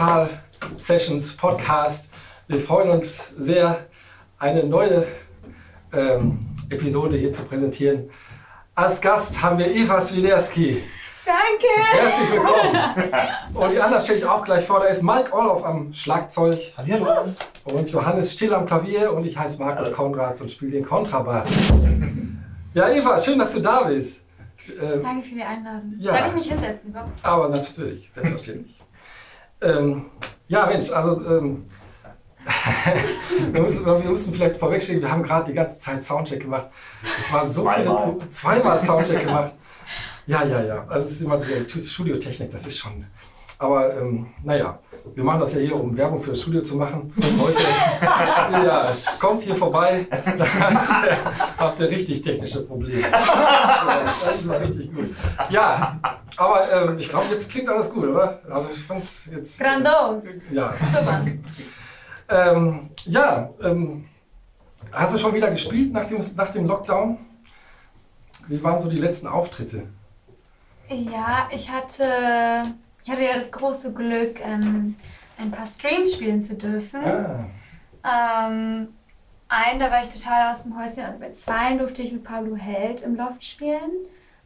Rübezahl Sessions Podcast. Wir freuen uns sehr, eine neue ähm, Episode hier zu präsentieren. Als Gast haben wir Eva Swiderski. Danke! Herzlich willkommen! Und die anderen stelle ich auch gleich vor. Da ist Mike Orloff am Schlagzeug. Hallo. Und Johannes Still am Klavier. Und ich heiße Markus Konrads und spiele den Kontrabass. Ja, Eva, schön, dass du da bist. Ähm, Danke für die Einladung. Ja. Kann ich mich hinsetzen? Aber natürlich, selbstverständlich. Ähm, ja, Mensch, also ähm, wir, müssen, wir müssen vielleicht vorwegstehen, wir haben gerade die ganze Zeit Soundcheck gemacht. Es waren so zweimal. viele zweimal Soundcheck gemacht. Ja, ja, ja. Also es ist immer diese Studiotechnik, das ist schon. Aber ähm, naja, wir machen das ja hier, um Werbung für das Studio zu machen. Und heute ja, kommt hier vorbei, dann habt ihr, habt ihr richtig technische Probleme. Ja, das war richtig gut. Ja, aber ähm, ich glaube, jetzt klingt alles gut, oder? Also ich fand jetzt. Grandos. Äh, ja. Super. Ähm, ja, ähm, hast du schon wieder gespielt nach dem, nach dem Lockdown? Wie waren so die letzten Auftritte? Ja, ich hatte, ich hatte ja das große Glück, ähm, ein paar Streams spielen zu dürfen. Ah. Ähm, einen, da war ich total aus dem Häuschen. Also bei zwei durfte ich mit Pablo Held im Loft spielen.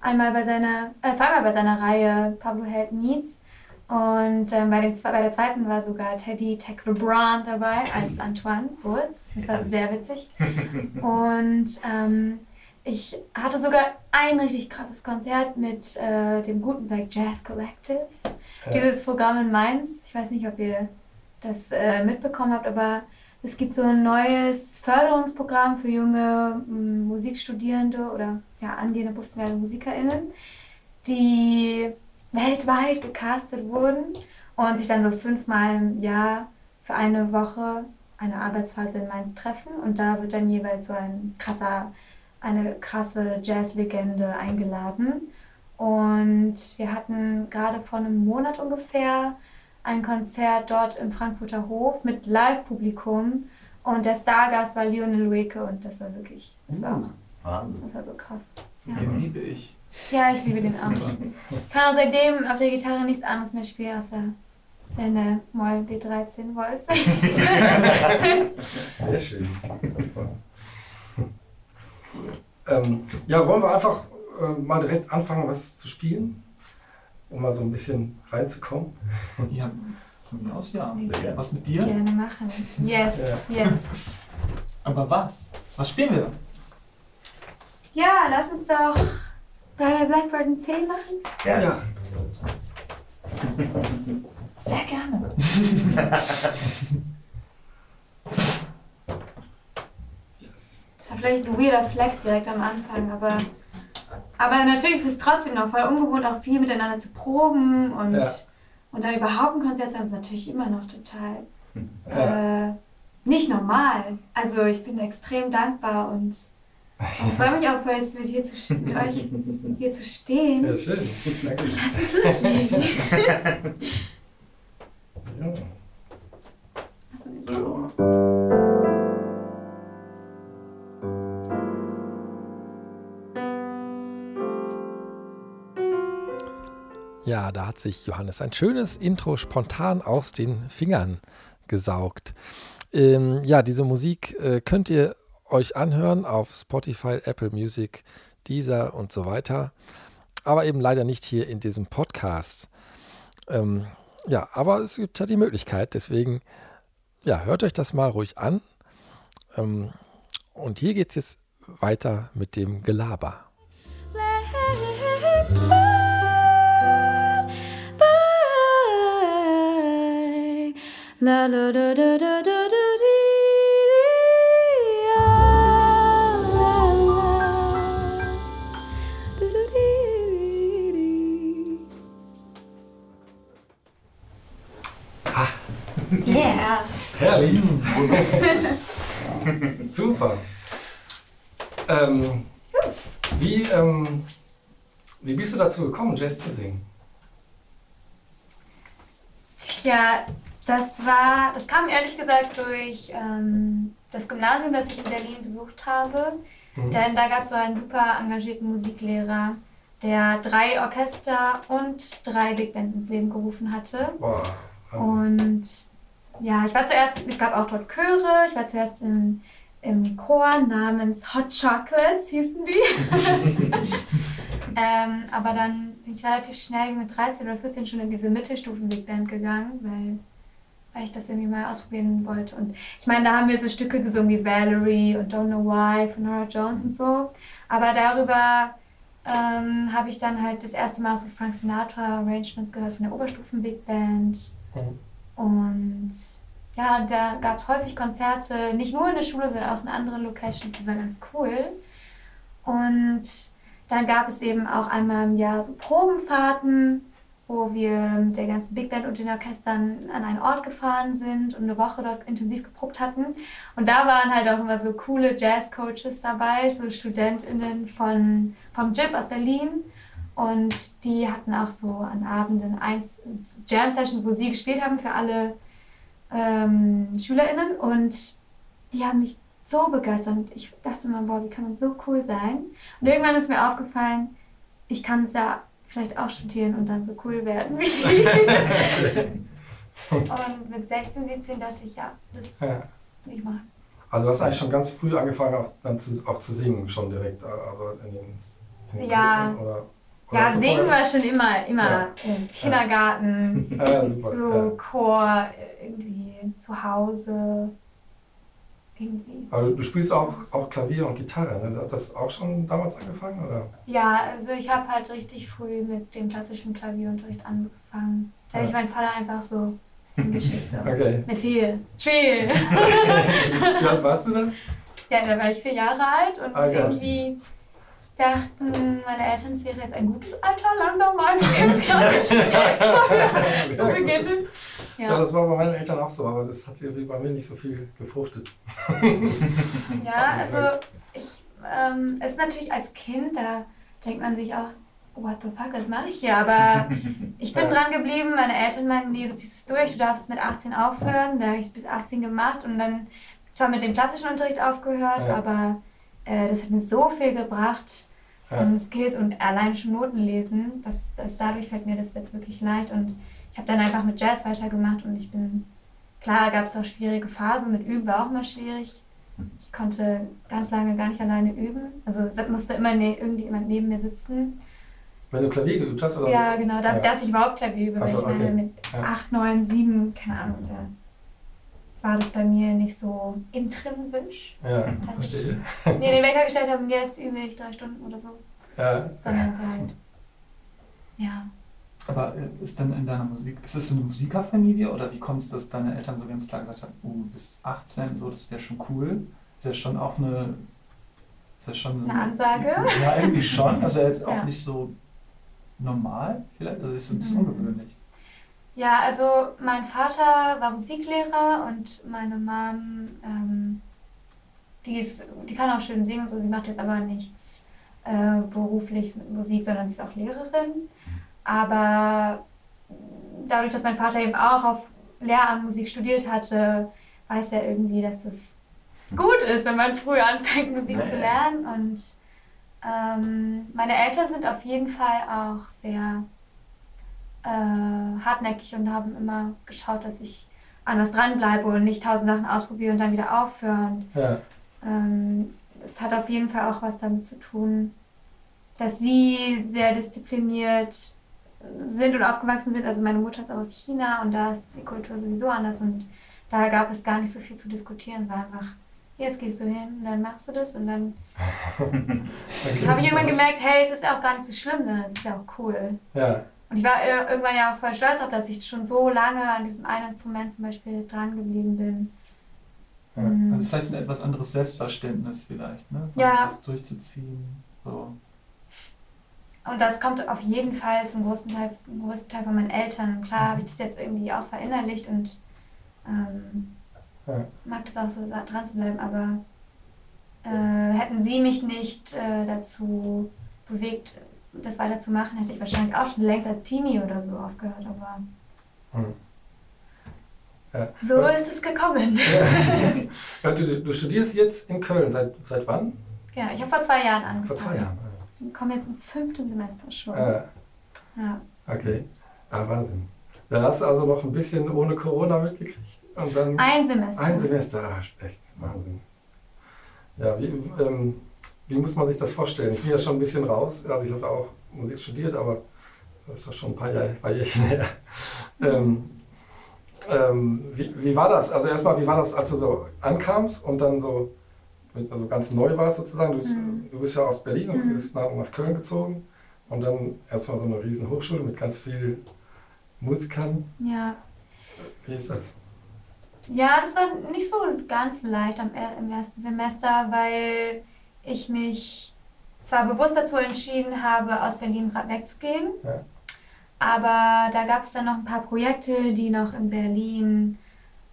Einmal bei seiner, äh, zweimal bei seiner Reihe Pablo Held Meets. Und ähm, bei, den, bei der zweiten war sogar Teddy Tech LeBron dabei als Antoine Woods. Das war sehr witzig. Und ähm, ich hatte sogar ein richtig krasses Konzert mit äh, dem Gutenberg Jazz Collective. Ja. Dieses Programm in Mainz. Ich weiß nicht, ob ihr das äh, mitbekommen habt, aber es gibt so ein neues Förderungsprogramm für junge m, Musikstudierende oder ja, angehende professionelle MusikerInnen, die weltweit gecastet wurden und sich dann so fünfmal im Jahr für eine Woche eine Arbeitsphase in Mainz treffen und da wird dann jeweils so ein krasser eine krasse Jazzlegende eingeladen. Und wir hatten gerade vor einem Monat ungefähr ein Konzert dort im Frankfurter Hof mit Live-Publikum. Und der Stargast war Lionel Weke und das war wirklich, das war auch, Wahnsinn. das war so krass. Ja. Den liebe ich. Ja, ich liebe den auch. Ich kann auch seitdem auf der Gitarre nichts anderes mehr spielen, außer seine Moll B13 Voice. Sehr schön. Ähm, ja, wollen wir einfach äh, mal direkt anfangen, was zu spielen? Um mal so ein bisschen reinzukommen. Ja, von mir aus ja. Was mit dir? Gerne machen. Yes, ja. yes. Aber was? Was spielen wir? Ja, lass uns doch bei Blackbird ein 10 machen. Ja. ja. Sehr gerne. Vielleicht ein weirder Flex direkt am Anfang, aber, aber natürlich ist es trotzdem noch voll ungewohnt, auch viel miteinander zu proben und, ja. und dann überhaupt ein Konzert zu haben, ist natürlich immer noch total ja. äh, nicht normal. Also ich bin extrem dankbar und ich freue mich auch, jetzt mit, hier zu, mit euch hier zu stehen. Ja, schön. Danke. Lass uns loslegen. ja. So. Ja, da hat sich Johannes ein schönes Intro spontan aus den Fingern gesaugt. Ähm, ja, diese Musik äh, könnt ihr euch anhören auf Spotify, Apple Music, Deezer und so weiter. Aber eben leider nicht hier in diesem Podcast. Ähm, ja, aber es gibt ja die Möglichkeit. Deswegen, ja, hört euch das mal ruhig an. Ähm, und hier geht es jetzt weiter mit dem Gelaber. La la da da da da da Yeah. Herrlich. Super. Ähm, wie, ähm, wie bist du dazu gekommen, Jazz zu singen? Tja, das war, das kam ehrlich gesagt durch ähm, das Gymnasium, das ich in Berlin besucht habe. Mhm. Denn da gab es so einen super engagierten Musiklehrer, der drei Orchester und drei Big Bands ins Leben gerufen hatte. Boah, und ja, ich war zuerst, es gab auch dort Chöre, ich war zuerst im, im Chor namens Hot Chocolates, hießen die. ähm, aber dann bin ich relativ schnell mit 13 oder 14 schon in diese Mittelstufen-Big Band gegangen, weil, weil ich das irgendwie mal ausprobieren wollte. Und ich meine, da haben wir so Stücke gesungen wie Valerie und Don't Know Why von Nora Jones und so. Aber darüber ähm, habe ich dann halt das erste Mal so Frank Sinatra Arrangements gehört von der Oberstufen-Big Band. Mhm. Und ja, da gab es häufig Konzerte, nicht nur in der Schule, sondern auch in anderen Locations. Das war ganz cool. Und dann gab es eben auch einmal im Jahr so Probenfahrten, wo wir mit der ganzen Big Band und den Orchestern an einen Ort gefahren sind und eine Woche dort intensiv geprobt hatten. Und da waren halt auch immer so coole Jazz-Coaches dabei, so StudentInnen von, vom JIP aus Berlin. Und die hatten auch so an Abenden eins Jam-Sessions, wo sie gespielt haben für alle ähm, SchülerInnen. Und die haben mich so begeistert. Und ich dachte mir, boah, wie kann man so cool sein? Und irgendwann ist mir aufgefallen, ich kann es ja vielleicht auch studieren und dann so cool werden wie sie. und mit 16, 17 dachte ich, ja, das ja. ich machen. Also du hast eigentlich schon ganz früh angefangen, auch, dann zu, auch zu singen, schon direkt, also in den, in den ja. Oder? Ja, singen war schon immer, immer ja. im Kindergarten, ja, so Chor, irgendwie zu Hause. Irgendwie. Aber du spielst auch, auch Klavier und Gitarre, ne? Hast du das auch schon damals angefangen? Oder? Ja, also ich habe halt richtig früh mit dem klassischen Klavierunterricht angefangen. Da habe ich meinen Vater einfach so hingeschickt. So. Okay. Mit viel. Spiel! Wie alt warst du dann? Ja, da war ich vier Jahre alt und ah, irgendwie dachten meine Eltern, es wäre jetzt ein gutes Alter, langsam mal mit dem klassischen zu beginnen. Ja. ja. das war bei meinen Eltern auch so, aber das hat irgendwie bei mir nicht so viel gefruchtet. ja, also ich, ähm, es ist natürlich als Kind, da denkt man sich auch, what the fuck, was mache ich hier? Aber ich bin dran geblieben, meine Eltern meinten, nee, du ziehst es durch, du darfst mit 18 aufhören. Da habe ich es bis 18 gemacht und dann zwar mit dem klassischen Unterricht aufgehört, ja. aber äh, das hat mir so viel gebracht ja. an Skills und allein schon Noten lesen. Das, das, dadurch fällt mir das jetzt wirklich leicht. Und ich habe dann einfach mit Jazz weitergemacht und ich bin, klar gab es auch schwierige Phasen, mit Üben war auch immer schwierig. Ich konnte ganz lange gar nicht alleine üben. Also musste immer ne, irgendjemand neben mir sitzen. Wenn du Klavier geübt hast? Oder? Ja, genau, da, ja. dass ich überhaupt Klavier übe. So, ich meine, mit ja. 8, 9, 7, keine Ahnung, da war das bei mir nicht so intrinsisch. Ja, verstehe. Ich mir den Wecker gestellt habe jetzt übe ich drei Stunden oder so. Ja. Sondern so halt, ja. Aber äh, ist denn in deiner Musik, ist das eine Musikerfamilie oder wie kommt es, dass deine Eltern so ganz klar gesagt haben, oh, bis 18, so, das wäre schon cool? Ist ja schon auch eine, ist ja schon so eine Ansage? Ja, irgendwie schon. Also jetzt auch ja. nicht so normal vielleicht, also ist ein bisschen mhm. ungewöhnlich. Ja, also mein Vater war Musiklehrer und meine Mom, ähm, die, ist, die kann auch schön singen, so, sie macht jetzt aber nichts äh, beruflich mit Musik, sondern sie ist auch Lehrerin. Aber dadurch, dass mein Vater eben auch auf Lehramt Musik studiert hatte, weiß er irgendwie, dass das gut ist, wenn man früh anfängt, Musik zu lernen. Und ähm, meine Eltern sind auf jeden Fall auch sehr äh, hartnäckig und haben immer geschaut, dass ich an was dranbleibe und nicht tausend Sachen ausprobiere und dann wieder aufhören. Ja. Ähm, es hat auf jeden Fall auch was damit zu tun, dass sie sehr diszipliniert sind und aufgewachsen sind. Also meine Mutter ist aus China und da ist die Kultur sowieso anders und da gab es gar nicht so viel zu diskutieren. Es war einfach, jetzt gehst du hin und dann machst du das und dann okay. habe ich irgendwann gemerkt, hey, es ist ja auch gar nicht so schlimm, sondern es ist ja auch cool. Ja. Und ich war irgendwann ja auch voll stolz auf, dass ich schon so lange an diesem einen Instrument zum Beispiel dran geblieben bin. Ja. Mhm. Also vielleicht ein etwas anderes Selbstverständnis vielleicht, ne? Von ja. Das durchzuziehen. So. Und das kommt auf jeden Fall zum größten Teil, zum größten Teil von meinen Eltern. Und klar mhm. habe ich das jetzt irgendwie auch verinnerlicht und ähm, ja. mag das auch so dran zu bleiben, aber äh, hätten sie mich nicht äh, dazu bewegt, das weiterzumachen, hätte ich wahrscheinlich auch schon längst als Teenie oder so aufgehört, aber hm. ja. so ja. ist es gekommen. Ja. du, du, studierst jetzt in Köln, seit, seit wann? Ja, ich habe vor zwei Jahren angefangen. Vor zwei Jahren, komme jetzt ins fünfte Semester schon. Äh, Ja. okay. Ah, Wahnsinn. Dann hast du also noch ein bisschen ohne Corona mitgekriegt und dann Ein Semester. ein Semester. Ah, echt Wahnsinn. Ja, wie, ähm, wie muss man sich das vorstellen? Ich bin ja schon ein bisschen raus. Also ich habe auch Musik studiert, aber das ist doch schon ein paar Jahre, paar Jährchen her. Ähm, ähm, wie, wie war das? Also erstmal, wie war das, als du so ankamst und dann so also ganz neu warst sozusagen? Du bist, Mhm. du bist ja aus Berlin und Mhm. bist nach, nach Köln gezogen und dann erstmal so eine riesen Hochschule mit ganz vielen Musikern. Ja. Wie ist das? Ja, das war nicht so ganz leicht am, im ersten Semester, weil ich mich zwar bewusst dazu entschieden habe, aus Berlin wegzugehen, Ja. aber da gab es dann noch ein paar Projekte, die noch in Berlin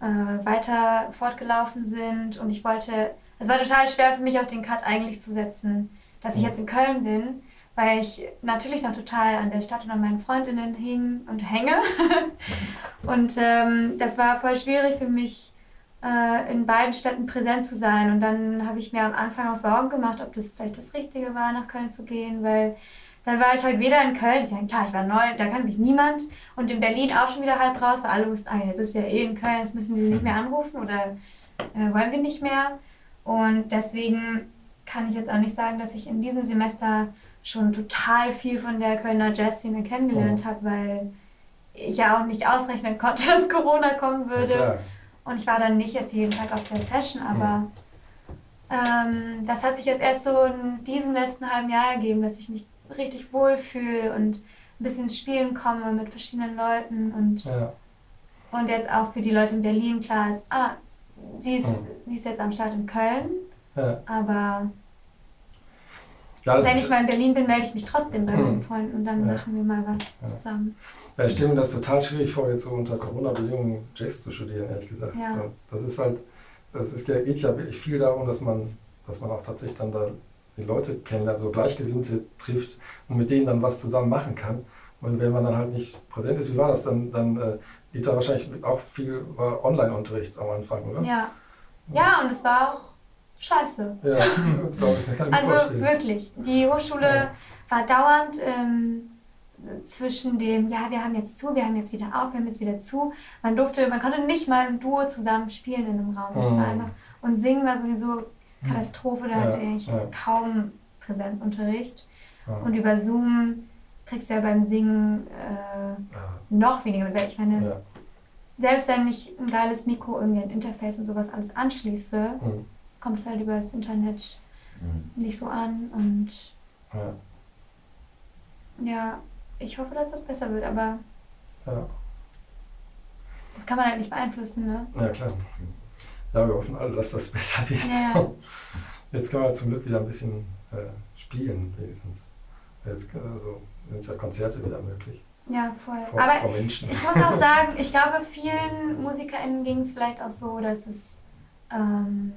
äh, weiter fortgelaufen sind und ich wollte, es war total schwer für mich auf den Cut eigentlich zu setzen, dass ich jetzt in Köln bin, weil ich natürlich noch total an der Stadt und an meinen Freundinnen hing und hänge. und ähm, das war voll schwierig für mich, äh, in beiden Städten präsent zu sein. Und dann habe ich mir am Anfang auch Sorgen gemacht, ob das vielleicht das Richtige war, nach Köln zu gehen, weil dann war ich halt weder in Köln, ich meine, klar, ich war neu, da kann mich niemand. Und in Berlin auch schon wieder halb raus, weil alle wussten, ah, jetzt ist ja eh in Köln, jetzt müssen wir sie nicht mehr anrufen oder äh, wollen wir nicht mehr. Und deswegen kann ich jetzt auch nicht sagen, dass ich in diesem Semester schon total viel von der Kölner Jazzszene kennengelernt Mhm. habe, weil ich ja auch nicht ausrechnen konnte, dass Corona kommen würde. Und ich war dann nicht jetzt jeden Tag auf der Session, aber ähm, das hat sich jetzt erst so in diesem letzten halben Jahr ergeben, dass ich mich richtig wohlfühle und ein bisschen ins Spielen komme mit verschiedenen Leuten und, Ja. und jetzt auch für die Leute in Berlin klar ist, ah, sie ist, Mhm. sie ist jetzt am Start in Köln, Ja. aber Ja, wenn ich mal in Berlin bin, melde ich mich trotzdem bei Mhm. meinen Freunden und dann machen wir mal was zusammen. Ja, ich stelle mir das total schwierig vor, jetzt so unter Corona-Bedingungen Jazz zu studieren, ehrlich gesagt. Ja. So, das ist halt, das ist, ja- geht ja wirklich viel darum, dass man, dass man auch tatsächlich dann da die Leute kennenlernt, also Gleichgesinnte trifft und mit denen dann was zusammen machen kann. Und wenn man dann halt nicht präsent ist, wie war das? Dann, dann äh, geht da wahrscheinlich auch viel war Online-Unterricht am Anfang, oder? Ja. Ja, und es war auch scheiße. Ja, das glaube ich, kann ich Also vorstellen. wirklich, die Hochschule Ja. war dauernd ähm, zwischen dem, ja, wir haben jetzt zu, wir haben jetzt wieder auf, wir haben jetzt wieder zu. Man durfte, man konnte nicht mal im Duo zusammen spielen in einem Raum. Das war Mhm. einfach, und singen war sowieso Katastrophe, da hatte ich ja. kaum Präsenzunterricht. Und über Zoom kriegst du ja beim Singen äh, noch weniger mit. weil Ich meine, ja. selbst wenn ich ein geiles Mikro, irgendwie ein Interface und sowas alles anschließe, Mhm. kommt es halt über das Internet Mhm. nicht so an und Ja, Ja, ich hoffe, dass das besser wird, aber ja. das kann man halt nicht beeinflussen, ne? Ja, klar. Ja, wir hoffen alle, dass das besser wird. Ja. Jetzt können wir zum Glück wieder ein bisschen äh, spielen, wenigstens. Jetzt also, sind ja Konzerte wieder möglich. Ja, voll. Vor, aber vor Menschen. ich muss auch sagen, ich glaube, vielen MusikerInnen ging es vielleicht auch so, dass es ähm,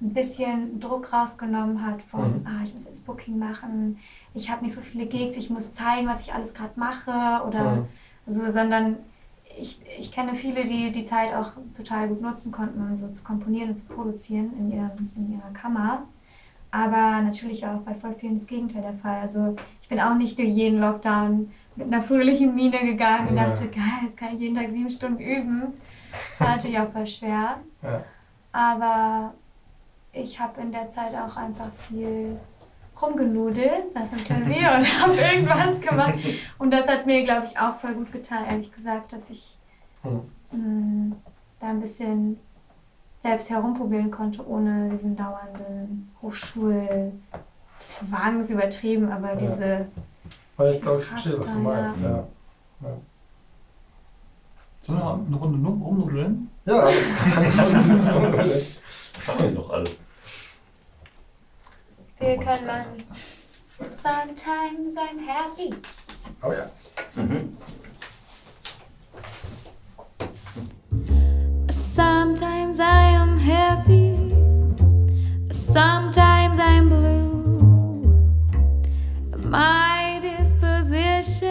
ein bisschen Druck rausgenommen hat von, Mhm. ah, ich muss jetzt Booking machen, ich habe nicht so viele Gigs, ich muss zeigen, was ich alles gerade mache oder Mhm. also, sondern ich, ich kenne viele, die die Zeit auch total gut nutzen konnten, um so zu komponieren und zu produzieren in, ihrem, in ihrer Kammer. Aber natürlich auch bei voll vielen das Gegenteil der Fall. Also ich bin auch nicht durch jeden Lockdown mit einer fröhlichen Miene gegangen und Ja. dachte, geil, jetzt kann ich jeden Tag sieben Stunden üben. Das war natürlich auch voll schwer. Ja. Aber ich habe in der Zeit auch einfach viel rumgenudelt, saß im Klavier und habe irgendwas gemacht. Und das hat mir, glaube ich, auch voll gut getan, ehrlich gesagt, dass ich mh, da ein bisschen selbst herumprobieren konnte, ohne diesen dauernden Hochschulzwang, ist übertrieben, aber Ja. diese, Aber ich glaube, ich verstehe, was du ja. meinst. Ja, Sollen wir noch eine Runde rumnudeln? ja das ist Das haben wir doch alles. Wir können mal Sometimes I'm happy. Oh ja. Mhm. Sometimes I am happy, sometimes I'm blue. My disposition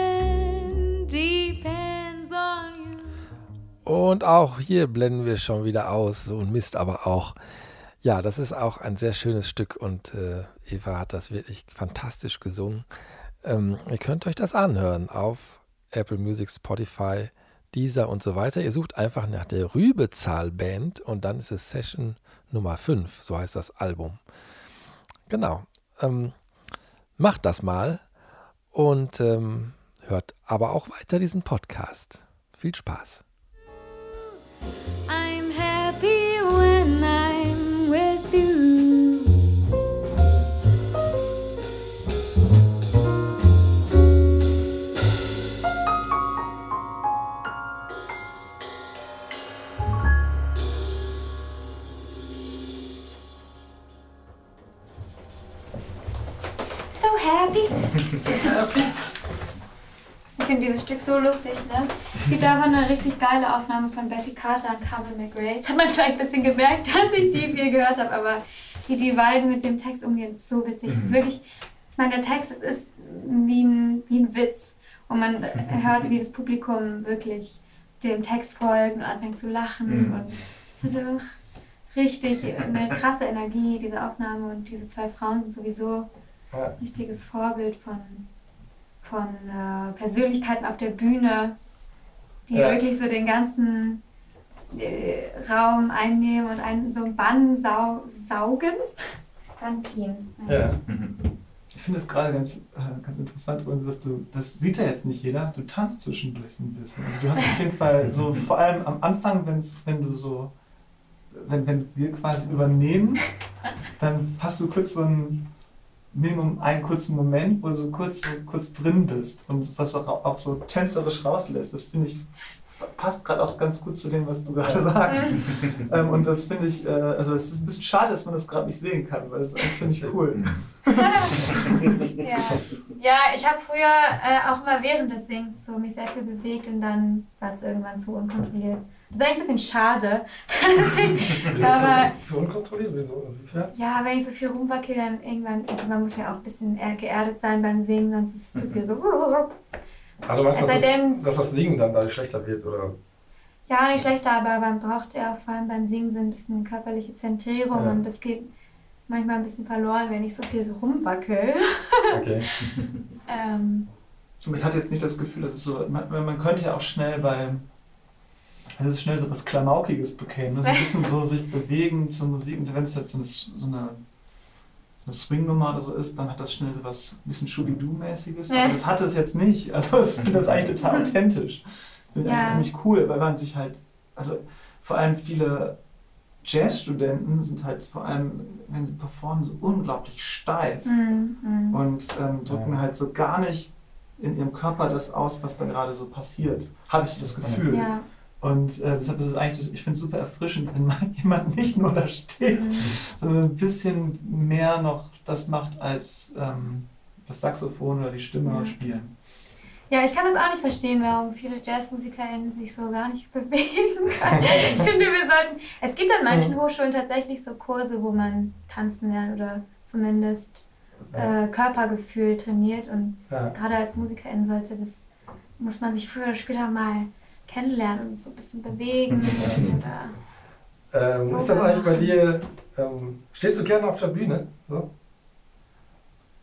depends on you. Und auch hier blenden wir schon wieder aus. So ein Mist aber auch. Ja, das ist auch ein sehr schönes Stück und äh, Eva hat das wirklich fantastisch gesungen. Ähm, ihr könnt euch das anhören auf Apple Music, Spotify, Deezer und so weiter. Ihr sucht einfach nach der Rübezahl Band und dann ist es Session Nummer 5, so heißt das Album. Genau. Ähm, macht das mal und ähm, hört aber auch weiter diesen Podcast. Viel Spaß. I'm happy when I'm Ich finde dieses Stück so lustig, ne? Es gibt aber eine richtig geile Aufnahme von Betty Carter und Carmen McRae. Jetzt hat man vielleicht ein bisschen gemerkt, dass ich die viel gehört habe, aber wie die beiden mit dem Text umgehen, ist so witzig. Es ist wirklich, ich meine, der Text, es ist wie ein, wie ein Witz. Und man hört, wie das Publikum wirklich dem Text folgt und anfängt zu lachen. Mhm. Und es hat einfach richtig eine krasse Energie, diese Aufnahme. Und diese zwei Frauen sind sowieso Ja. ein richtiges Vorbild von, von äh, Persönlichkeiten auf der Bühne, die Ja. wirklich so den ganzen äh, Raum einnehmen und einen so einen Bann sau saugen, anziehen. Ja. Ich finde es gerade ganz, äh, ganz interessant, übrigens, dass du, das sieht ja jetzt nicht jeder, du tanzt zwischendurch ein bisschen. Also du hast auf jeden Fall so, vor allem am Anfang, wenn's, wenn du so, wenn, wenn wir quasi übernehmen, dann hast du kurz so einen, Minimum einen kurzen Moment, wo du so kurz, so kurz drin bist und das auch, auch so tänzerisch rauslässt. Das finde ich, passt gerade auch ganz gut zu dem, was du gerade sagst. ähm, und das finde ich, äh, also es ist ein bisschen schade, dass man das gerade nicht sehen kann, weil das ist eigentlich ziemlich cool. ja. ja, ich habe früher äh, auch immer während des Singens so mich sehr viel bewegt und dann war es irgendwann zu unkontrolliert. Das ist eigentlich ein bisschen schade. Wieso Aber zu, zu unkontrolliert? Wieso? Inwiefern? ja, wenn ich so viel rumwackel, dann irgendwann, also man muss ja auch ein bisschen eher geerdet sein beim Singen, sonst ist es zu viel so. Also meinst du, dass, das, dass das Singen dann dadurch schlechter wird? Oder? Ja, nicht schlechter, aber man braucht ja auch vor allem beim Singen so ein bisschen körperliche Zentrierung Ja. und das geht manchmal ein bisschen verloren, wenn ich so viel so rumwackel. Okay. Ähm, Ich hatte jetzt nicht das Gefühl, dass es so, man, man könnte ja auch schnell beim, dass es schnell so was Klamaukiges bekäme, ne? so ein bisschen so sich bewegen zur Musik und wenn es jetzt so eine, so eine, so eine Swing-Nummer oder so ist, dann hat das schnell so was ein bisschen Schubidu-mäßiges, Ja. aber das hat es jetzt nicht, also ich finde das eigentlich total authentisch. Finde ich Ja. eigentlich ziemlich cool, weil man sich halt, also vor allem viele Jazzstudenten sind halt vor allem, wenn sie performen, so unglaublich steif mm, mm. und ähm, drücken Ja. halt so gar nicht in ihrem Körper das aus, was da gerade so passiert. Habe ich das Gefühl. Ja. Und äh, deshalb ist es eigentlich, ich finde es super erfrischend, wenn mal jemand nicht nur da steht, Mm. sondern ein bisschen mehr noch das macht, als ähm, das Saxophon oder die Stimme Ja. spielen. Ja, ich kann das auch nicht verstehen, warum viele JazzmusikerInnen sich so gar nicht bewegen können. Ich finde, wir sollten. Es gibt an manchen Hochschulen tatsächlich so Kurse, wo man tanzen lernt oder zumindest äh, Körpergefühl trainiert. Und Ja. gerade als Musikerin sollte das, muss man sich früher oder später mal kennenlernen und so ein bisschen bewegen. Oder, Ähm, ist das eigentlich bei dir, ähm, stehst du gerne auf der Bühne? So?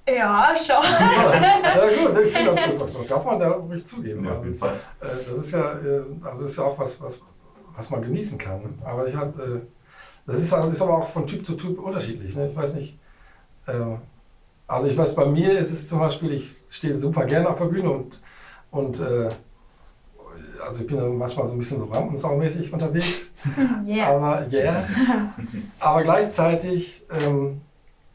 ja, schon. ja gut, ich finde, das, das, das, das darf man da ruhig zugeben. Ja, Also, äh, das ist ja, äh, also das ist ja auch was, was, was man genießen kann. Aber ich habe, äh, das ist, ist aber auch von Typ zu Typ unterschiedlich. Ne? Ich weiß nicht, ähm, also ich weiß, bei mir ist es zum Beispiel, ich stehe super gerne auf der Bühne und, und äh, also ich bin manchmal so ein bisschen so rampensaumäßig unterwegs. Yeah. Aber yeah. Aber gleichzeitig ähm,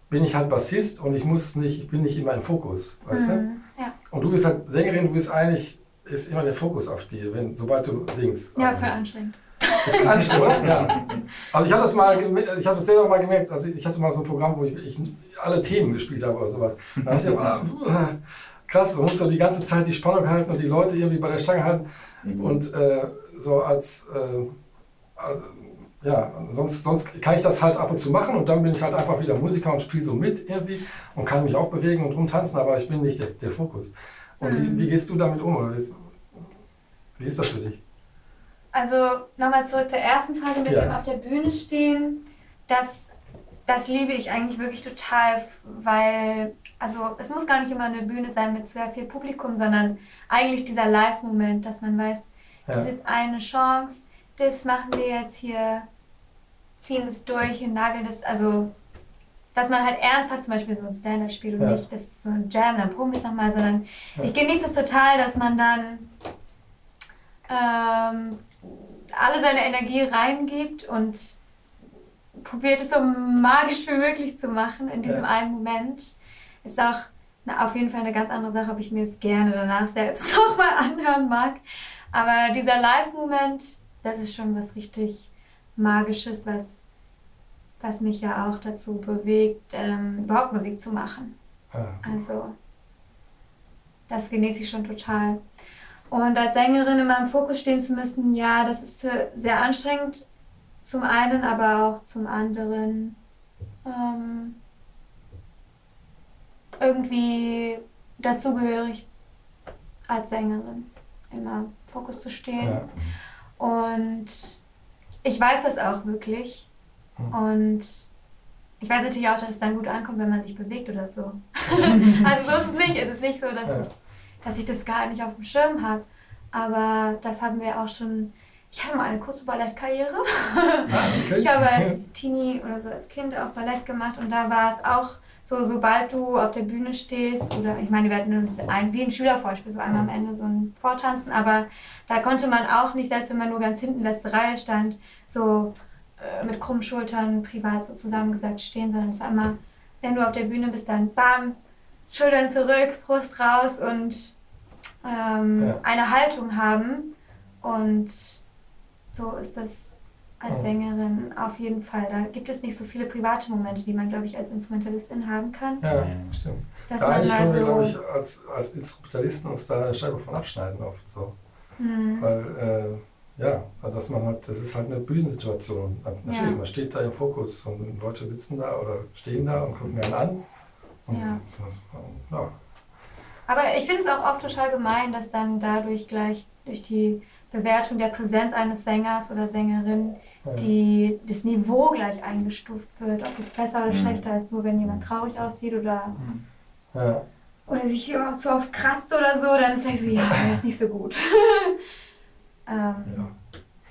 bin ich halt Bassist und ich muss nicht, ich bin nicht immer im Fokus, weißt du? Mhm. Ja, Und du bist halt Sängerin, du bist eigentlich, ist immer der Fokus auf dir, wenn, sobald du singst. ja Also, voll anstrengend. Ist anstrengend, oder? Ja. Also ich habe das mal, ich habe das selber mal gemerkt, also ich hatte mal so ein Programm, wo ich, ich alle Themen gespielt habe oder sowas. Da dachte ich, ah, puh, krass, man muss so die ganze Zeit die Spannung halten und die Leute irgendwie bei der Stange halten. Und äh, so als, äh, also, ja, sonst, sonst kann ich das halt ab und zu machen und dann bin ich halt einfach wieder Musiker und spiele so mit irgendwie und kann mich auch bewegen und rumtanzen, aber ich bin nicht der, der Fokus. Und wie, Mhm. wie gehst du damit um? Oder wie, ist, wie ist das für dich? Also nochmal zurück zur ersten Frage mit Ja. dem auf der Bühne stehen. Das das liebe ich eigentlich wirklich total, weil, also es muss gar nicht immer eine Bühne sein mit sehr viel Publikum, sondern eigentlich dieser Live-Moment, dass man weiß, das ist jetzt eine Chance, das machen wir jetzt hier, ziehen es durch und nageln das, also dass man halt ernsthaft zum Beispiel so ein Stand-up spielt und Ja. nicht, das ist so ein Jam, dann proben wir es nochmal, sondern Ja. ich genieße das total, dass man dann ähm, alle seine Energie reingibt und probiert es so magisch wie möglich zu machen in diesem Ja. einen Moment. Ist auch na, auf jeden Fall eine ganz andere Sache, ob ich mir es gerne danach selbst nochmal anhören mag. Aber dieser Live-Moment, das ist schon was richtig Magisches, was, was mich ja auch dazu bewegt, ähm, überhaupt Musik zu machen. Ah. Also, das genieße ich schon total. Und als Sängerin in meinem Fokus stehen zu müssen, ja, das ist äh, sehr anstrengend. Zum einen, aber auch zum anderen ähm, irgendwie dazugehörig als Sängerin immer im Fokus zu stehen. Ja. Und ich weiß das auch wirklich. Mhm. Und ich weiß natürlich auch, dass es dann gut ankommt, wenn man sich bewegt oder so. also so ist es nicht. Es ist nicht so, dass, Ja. es, dass ich das gar nicht auf dem Schirm habe. Aber das haben wir auch schon. Ich hatte mal eine kurze Ballettkarriere. Okay. Ich habe als Teenie oder so als Kind auch Ballett gemacht und da war es auch so, sobald du auf der Bühne stehst oder ich meine, wir hatten uns ein, wie ein Schülervorspiel, so einmal am Ende so ein Vortanzen, aber da konnte man auch nicht, selbst wenn man nur ganz hinten letzte Reihe stand, so äh, mit krummen Schultern privat so zusammengesagt stehen, sondern es war immer, wenn du auf der Bühne bist, dann bam, Schultern zurück, Brust raus und ähm, Ja. eine Haltung haben und so ist das als Mhm. Sängerin auf jeden Fall. Da gibt es nicht so viele private Momente, die man, glaube ich, als Instrumentalistin haben kann. Ja, stimmt. Dass Ja, eigentlich können wir, so, glaube ich, als, als Instrumentalisten uns da eine Scheibe von abschneiden oft so. Hm, Weil, äh, ja, also dass man halt, das ist halt eine Bühnensituation. Natürlich, Ja. man steht da im Fokus und Leute sitzen da oder stehen da und gucken einen an. Ja. das, ja. Aber ich finde es auch oft total gemein, dass dann dadurch gleich durch die Bewertung der Präsenz eines Sängers oder Sängerin die, das Niveau gleich eingestuft wird, ob es besser oder Mhm. schlechter ist, nur wenn jemand traurig aussieht oder, Mhm. Ja. oder sich auch zu oft kratzt oder so, dann ist gleich so, ja, der ist nicht so gut. ähm, Ja.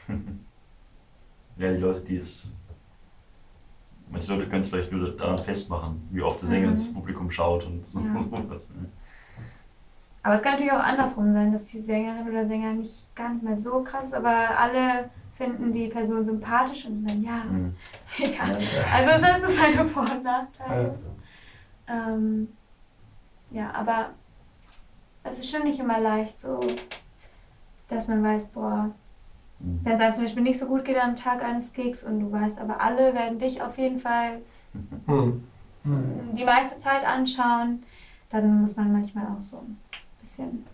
Ja, die Leute, die es. Manche Leute können es vielleicht nur daran festmachen, wie oft der Sänger Mhm. ins Publikum schaut und so, Ja. sowas. ne? Aber es kann natürlich auch andersrum sein, dass die Sängerin oder Sänger nicht gar nicht mehr so krass ist, aber alle finden die Person sympathisch und sind dann, ja, Mhm. mega. Also es hat so seine Vor- und Nachteile. Ähm, ja, aber es ist schon nicht immer leicht so, dass man weiß, boah, Mhm. wenn es einem zum Beispiel nicht so gut geht am Tag eines Gigs und du weißt, aber alle werden dich auf jeden Fall Hm. Mhm. die meiste Zeit anschauen, dann muss man manchmal auch so bisschen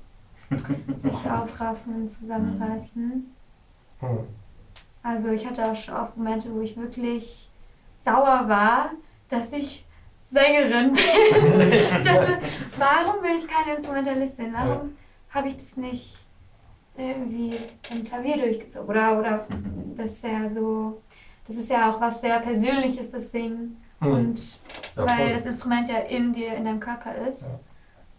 sich aufraffen und zusammenreißen. Hm. Also ich hatte auch schon oft Momente, wo ich wirklich sauer war, dass ich Sängerin bin. ich dachte, warum bin ich keine Instrumentalistin? Warum habe ich das nicht irgendwie im Klavier durchgezogen? Oder, oder das ist ja so, das ist ja auch was sehr Persönliches, das Singen. Hm. Und Ja, weil das Instrument ja in dir, in deinem Körper ist.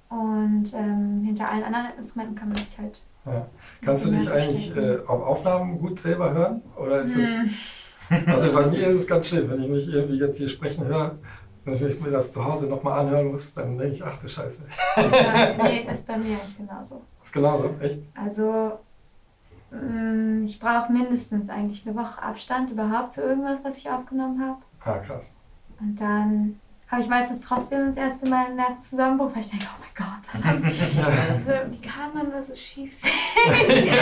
Und ähm, hinter allen anderen Instrumenten kann man sich halt. Ja. Kannst du dich eigentlich äh, auf Aufnahmen gut selber hören? Oder ist Hm. also bei mir ist es ganz schlimm, wenn ich mich irgendwie jetzt hier sprechen höre, wenn ich mir das zu Hause nochmal anhören muss, dann denke ich, ach du Scheiße. Ja, nee, das ist bei mir eigentlich genauso. Das ist genauso, echt? Also mm, ich brauche mindestens eigentlich eine Woche Abstand überhaupt zu irgendwas, was ich aufgenommen habe. Ah, krass. Und dann habe ich meistens trotzdem das erste Mal einen Nervenzusammenbruch, weil ich denke, oh mein Gott, was ich, also, wie kann man nur so schief sehen?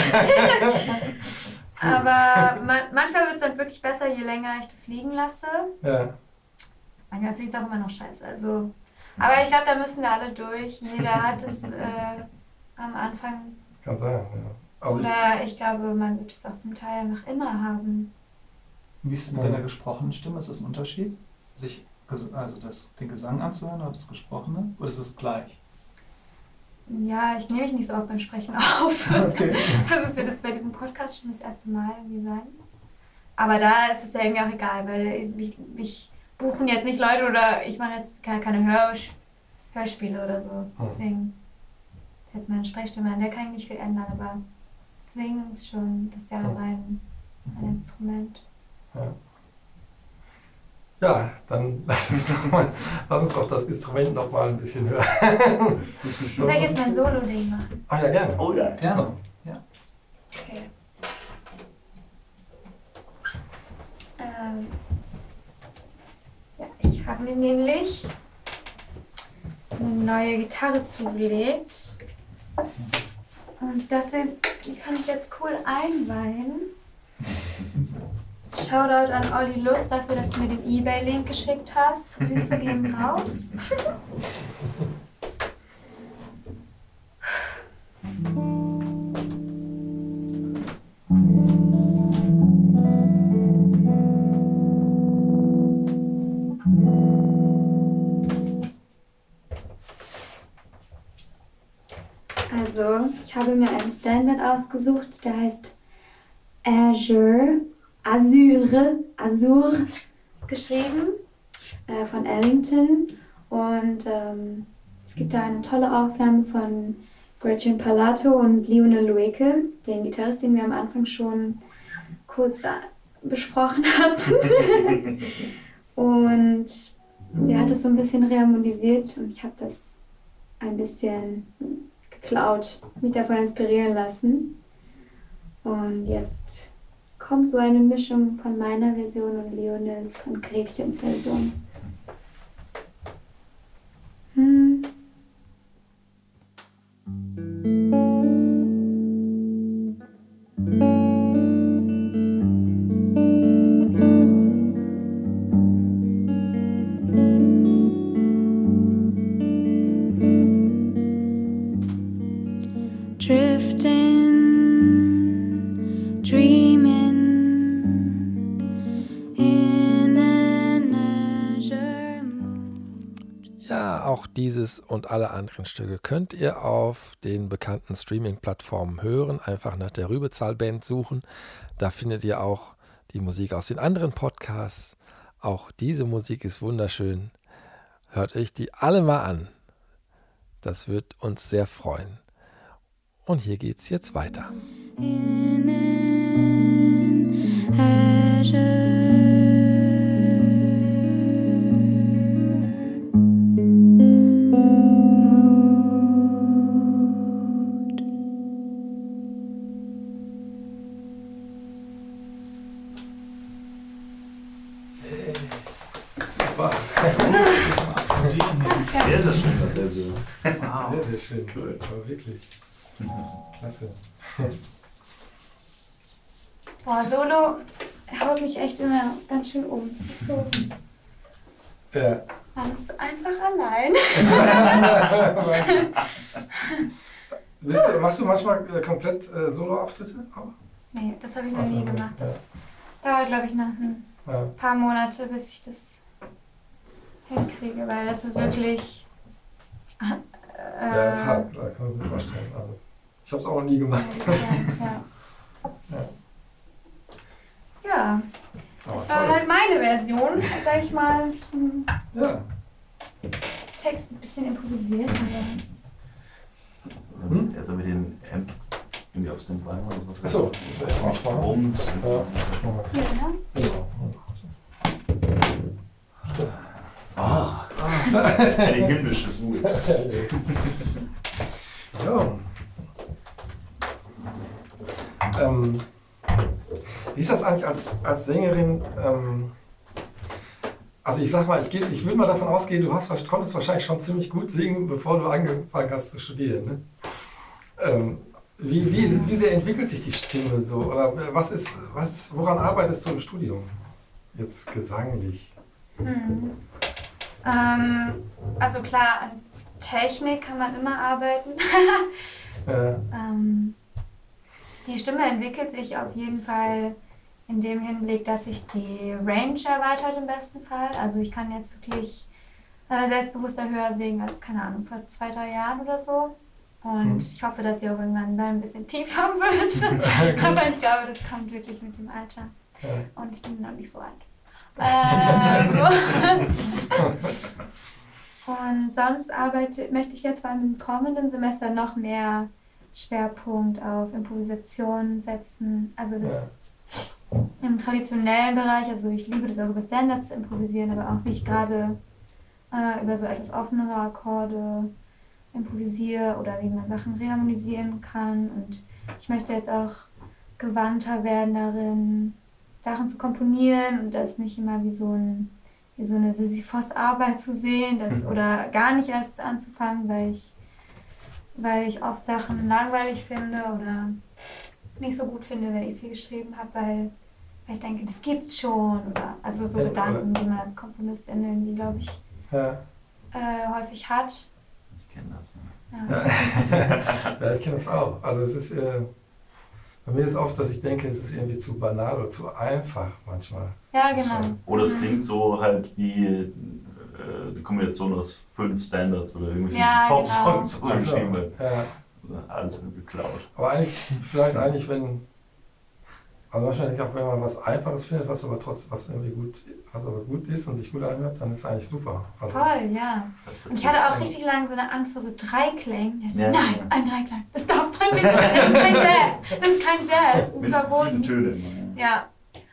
Aber man, manchmal wird es dann wirklich besser, je länger ich das liegen lasse. Ja, Manchmal finde ich es auch immer noch scheiße. Also, aber ich glaube, da müssen wir alle durch. Jeder hat es äh, am Anfang. das kann sein. Ja. Also ich, Oder ich glaube, man wird es auch zum Teil noch immer haben. Wie ist es mit deiner gesprochenen Stimme? Ist das ein Unterschied? Sich, also das, den Gesang anzuhören oder das Gesprochene? Oder ist es gleich? Ja, ich nehme mich nicht so oft beim Sprechen auf. Okay. Also es wird jetzt bei diesem Podcast schon das erste Mal irgendwie sein. Aber da ist es ja irgendwie auch egal, weil ich, ich buchen jetzt nicht Leute oder ich mache jetzt keine, keine Hör Hörspiele oder so. Hm. Deswegen ist jetzt meine Sprechstimme, an der kann ich nicht viel ändern, aber singen ist schon das Jahr Hm. mein, mein Instrument. Ja, dann lass uns doch, mal, lass uns doch das Instrument noch mal ein bisschen hören. Soll ich jetzt mein Solo-Ding machen? Ach ja, gerne. Oh ja. Ja. Okay. Ähm, ja, ich habe mir nämlich eine neue Gitarre zugelegt. Und ich dachte, die kann ich jetzt cool einweihen. Shoutout an Olli Lutz dafür, dass du mir den Ebay-Link geschickt hast. Grüße gehen raus. Also, ich habe mir einen Standard ausgesucht, der heißt Azure, Azure, Azure geschrieben äh, von Ellington. Und ähm, es gibt da eine tolle Aufnahme von Gretchen Palato und Lionel Lueke, den Gitarrist, den wir am Anfang schon kurz äh, besprochen hatten. und der hat es so ein bisschen reharmonisiert und ich habe das ein bisschen geklaut, mich davon inspirieren lassen. Und jetzt kommt so eine Mischung von meiner Version und Leonels und Gretchens Version. Auch dieses und alle anderen Stücke könnt ihr auf den bekannten Streaming-Plattformen hören. Einfach nach der Rübezahl-Band suchen. Da findet ihr auch die Musik aus den anderen Podcasts. Auch diese Musik ist wunderschön. Hört euch die alle mal an. Das wird uns sehr freuen. Und hier geht's jetzt weiter. in an azure Wow. Sehr, sehr schön. Cool. Aber wirklich. Klasse. Boah, Solo haut mich echt immer ganz schön um. Es ist so, Ja. man ist einfach allein. Bist du, machst du manchmal äh, komplett äh, Solo-Auftritte auch? Nee, das habe ich noch Ach so, nie gemacht. Das dauert, glaube ich, noch ein Ja. paar Monate, bis ich das hinkriege, weil das ist wirklich. Äh, Ja, ist hart, da kann man sich vorstellen. Also, ich habe es auch noch nie gemacht. Ja. Ja. ja, das war toll. halt meine Version, sag ich mal. Ich den Ja. Text ein bisschen improvisiert, aber. Hm? Also mit dem Amp irgendwie auf Standby machen. Also was Achso, das ist jetzt auch mal. Brummt. Ja. Hier, ne? Genau. Ah, eine himmlische Ruhe. Ja. Ähm, wie ist das eigentlich als, als Sängerin? Ähm, also ich sag mal, ich, geh- ich würde mal davon ausgehen, du hast, konntest wahrscheinlich schon ziemlich gut singen, bevor du angefangen hast zu studieren. Ne? Ähm, wie, wie, wie sehr entwickelt sich die Stimme so? Oder was ist, was ist, woran arbeitest du im Studium? Jetzt gesanglich. Hm. Ähm, also klar, an Technik kann man immer arbeiten. Äh, ähm, die Stimme entwickelt sich auf jeden Fall in dem Hinblick, dass sich die Range erweitert im besten Fall. Also ich kann jetzt wirklich äh, selbstbewusster höher singen als, keine Ahnung, vor zwei, drei Jahren oder so. Und Mhm. ich hoffe, dass sie auch irgendwann dann ein bisschen tiefer wird. Aber ich glaube, das kommt wirklich mit dem Alter. ja. Und ich bin noch nicht so alt. Äh, so. Und sonst arbeite, möchte ich jetzt vor allem im kommenden Semester noch mehr Schwerpunkt auf Improvisation setzen. Also das im traditionellen Bereich, also ich liebe das auch über Standards zu improvisieren, aber auch wie ich gerade äh, über so etwas offenere Akkorde improvisiere oder wie man Sachen reharmonisieren kann. Und ich möchte jetzt auch gewandter werden darin, Sachen zu komponieren und das nicht immer wie so, ein, wie so eine Sisyphos-Arbeit zu sehen das, oder gar nicht erst anzufangen, weil ich, weil ich oft Sachen langweilig finde oder nicht so gut finde, wenn ich sie geschrieben habe, weil, weil ich denke, das gibt's schon. Oder, also so Gedanken, die man als Komponistin irgendwie, glaube ich, Ja. äh, häufig hat. Ich kenne das. Ne? Ja. ja, ich kenne das auch. Also es ist, äh, bei mir ist oft, dass ich denke, es ist irgendwie zu banal oder zu einfach manchmal. Ja, genau. Oder es Mhm. klingt so halt wie äh, eine Kombination aus fünf Standards oder irgendwelchen Ja, Pop-Songs genau. Also, geschrieben wird. ja. Alles geklaut. Aber eigentlich, vielleicht eigentlich, wenn, also wahrscheinlich auch, wenn man was Einfaches findet, was aber trotzdem, was irgendwie gut, was aber gut ist und sich gut anhört, dann ist es eigentlich super. Also, Voll, ja. Und ich hatte auch richtig lange so eine Angst vor so Dreiklängen. Ich dachte, Ja, Nein, ja. ein Dreiklang. Das darf man nicht. Das ist kein Jazz. Das ist kein Jazz. Das ist verboten. Töne immer. Ja. Ja.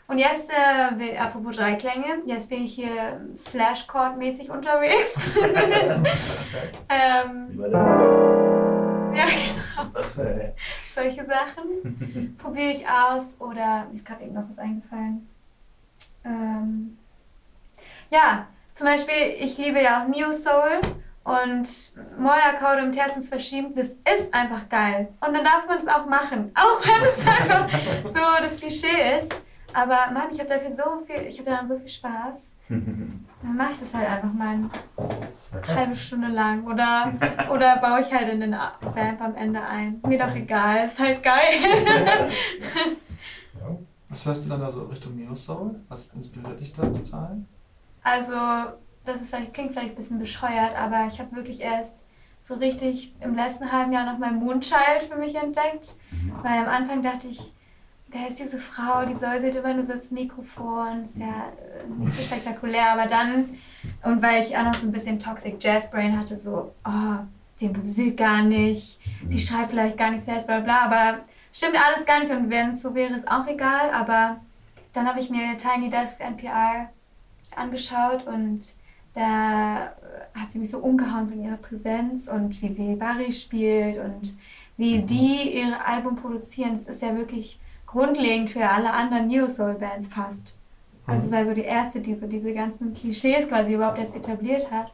Und jetzt, äh, apropos Dreiklänge, jetzt bin ich hier Slash-Chord-mäßig unterwegs. ähm, Wie bei der ja, genau. Äh, Solche Sachen probiere ich aus. Oder mir ist gerade eben noch was eingefallen. Ähm, ja, zum Beispiel, ich liebe ja auch Neo Soul und Mollakkorde im Terzen verschieben. Das ist einfach geil. Und dann darf man es auch machen. Auch wenn es einfach so das Klischee ist. Aber Mann, ich habe dafür so viel, ich habe daran so viel Spaß. Dann mache ich das halt einfach mal eine halbe Stunde lang oder, oder baue ich halt in den Vamp am Ende ein. Mir doch egal, ist halt geil. Was hörst du dann da so Richtung Neo Soul? Was inspiriert dich da total? Also, das ist vielleicht, klingt vielleicht ein bisschen bescheuert, aber ich habe wirklich erst so richtig im letzten halben Jahr noch mein Moonchild für mich entdeckt. Weil am Anfang dachte ich, wer ist diese Frau, die säuselt immer nur so ins Mikrofon, ist ja äh, nicht so spektakulär, aber dann, und weil ich auch noch so ein bisschen Toxic Jazz Brain hatte, so, oh, sie improvisiert gar nicht, sie schreibt vielleicht gar nicht selbst, bla bla, aber stimmt alles gar nicht. Und wenn es so wäre, ist auch egal, aber dann habe ich mir Tiny Desk NPR angeschaut und da hat sie mich so umgehauen von ihrer Präsenz und wie sie Barry spielt und wie die ihre Album produzieren. Das ist ja wirklich grundlegend für alle anderen Neo Soul Bands fast. Also es war so die erste, die so diese ganzen Klischees quasi überhaupt erst etabliert hat.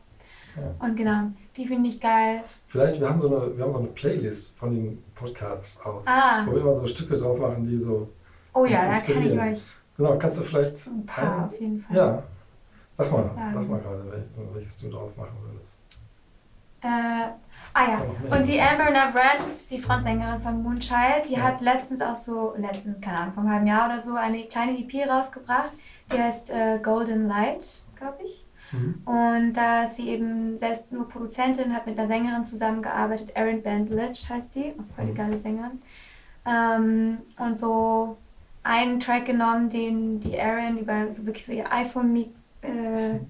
Ja. Und genau, die finde ich geil. Vielleicht, wir haben, so eine, wir haben so eine Playlist von den Podcasts aus, Ah, wo wir immer so Stücke drauf machen, die so, oh ja, da kann ich euch genau, kannst du vielleicht ein paar auf jeden Fall. Ja, sag mal, Sagen. sag mal gerade, wel- welches du drauf machen würdest. Äh, ah ja, und die Amber Navrant, die Frontsängerin von Moonchild, die Ja. hat letztens auch so, letztens, keine Ahnung, vor einem halben Jahr oder so, eine kleine EP rausgebracht, die heißt äh, Golden Light, glaube ich. Mhm. Und da ist sie eben selbst nur Produzentin, hat mit einer Sängerin zusammengearbeitet, Erin Bandlich heißt die, auch voll die Mhm. geile Sängerin. Ähm, und so einen Track genommen, den die Erin über so wirklich so ihr iPhone äh,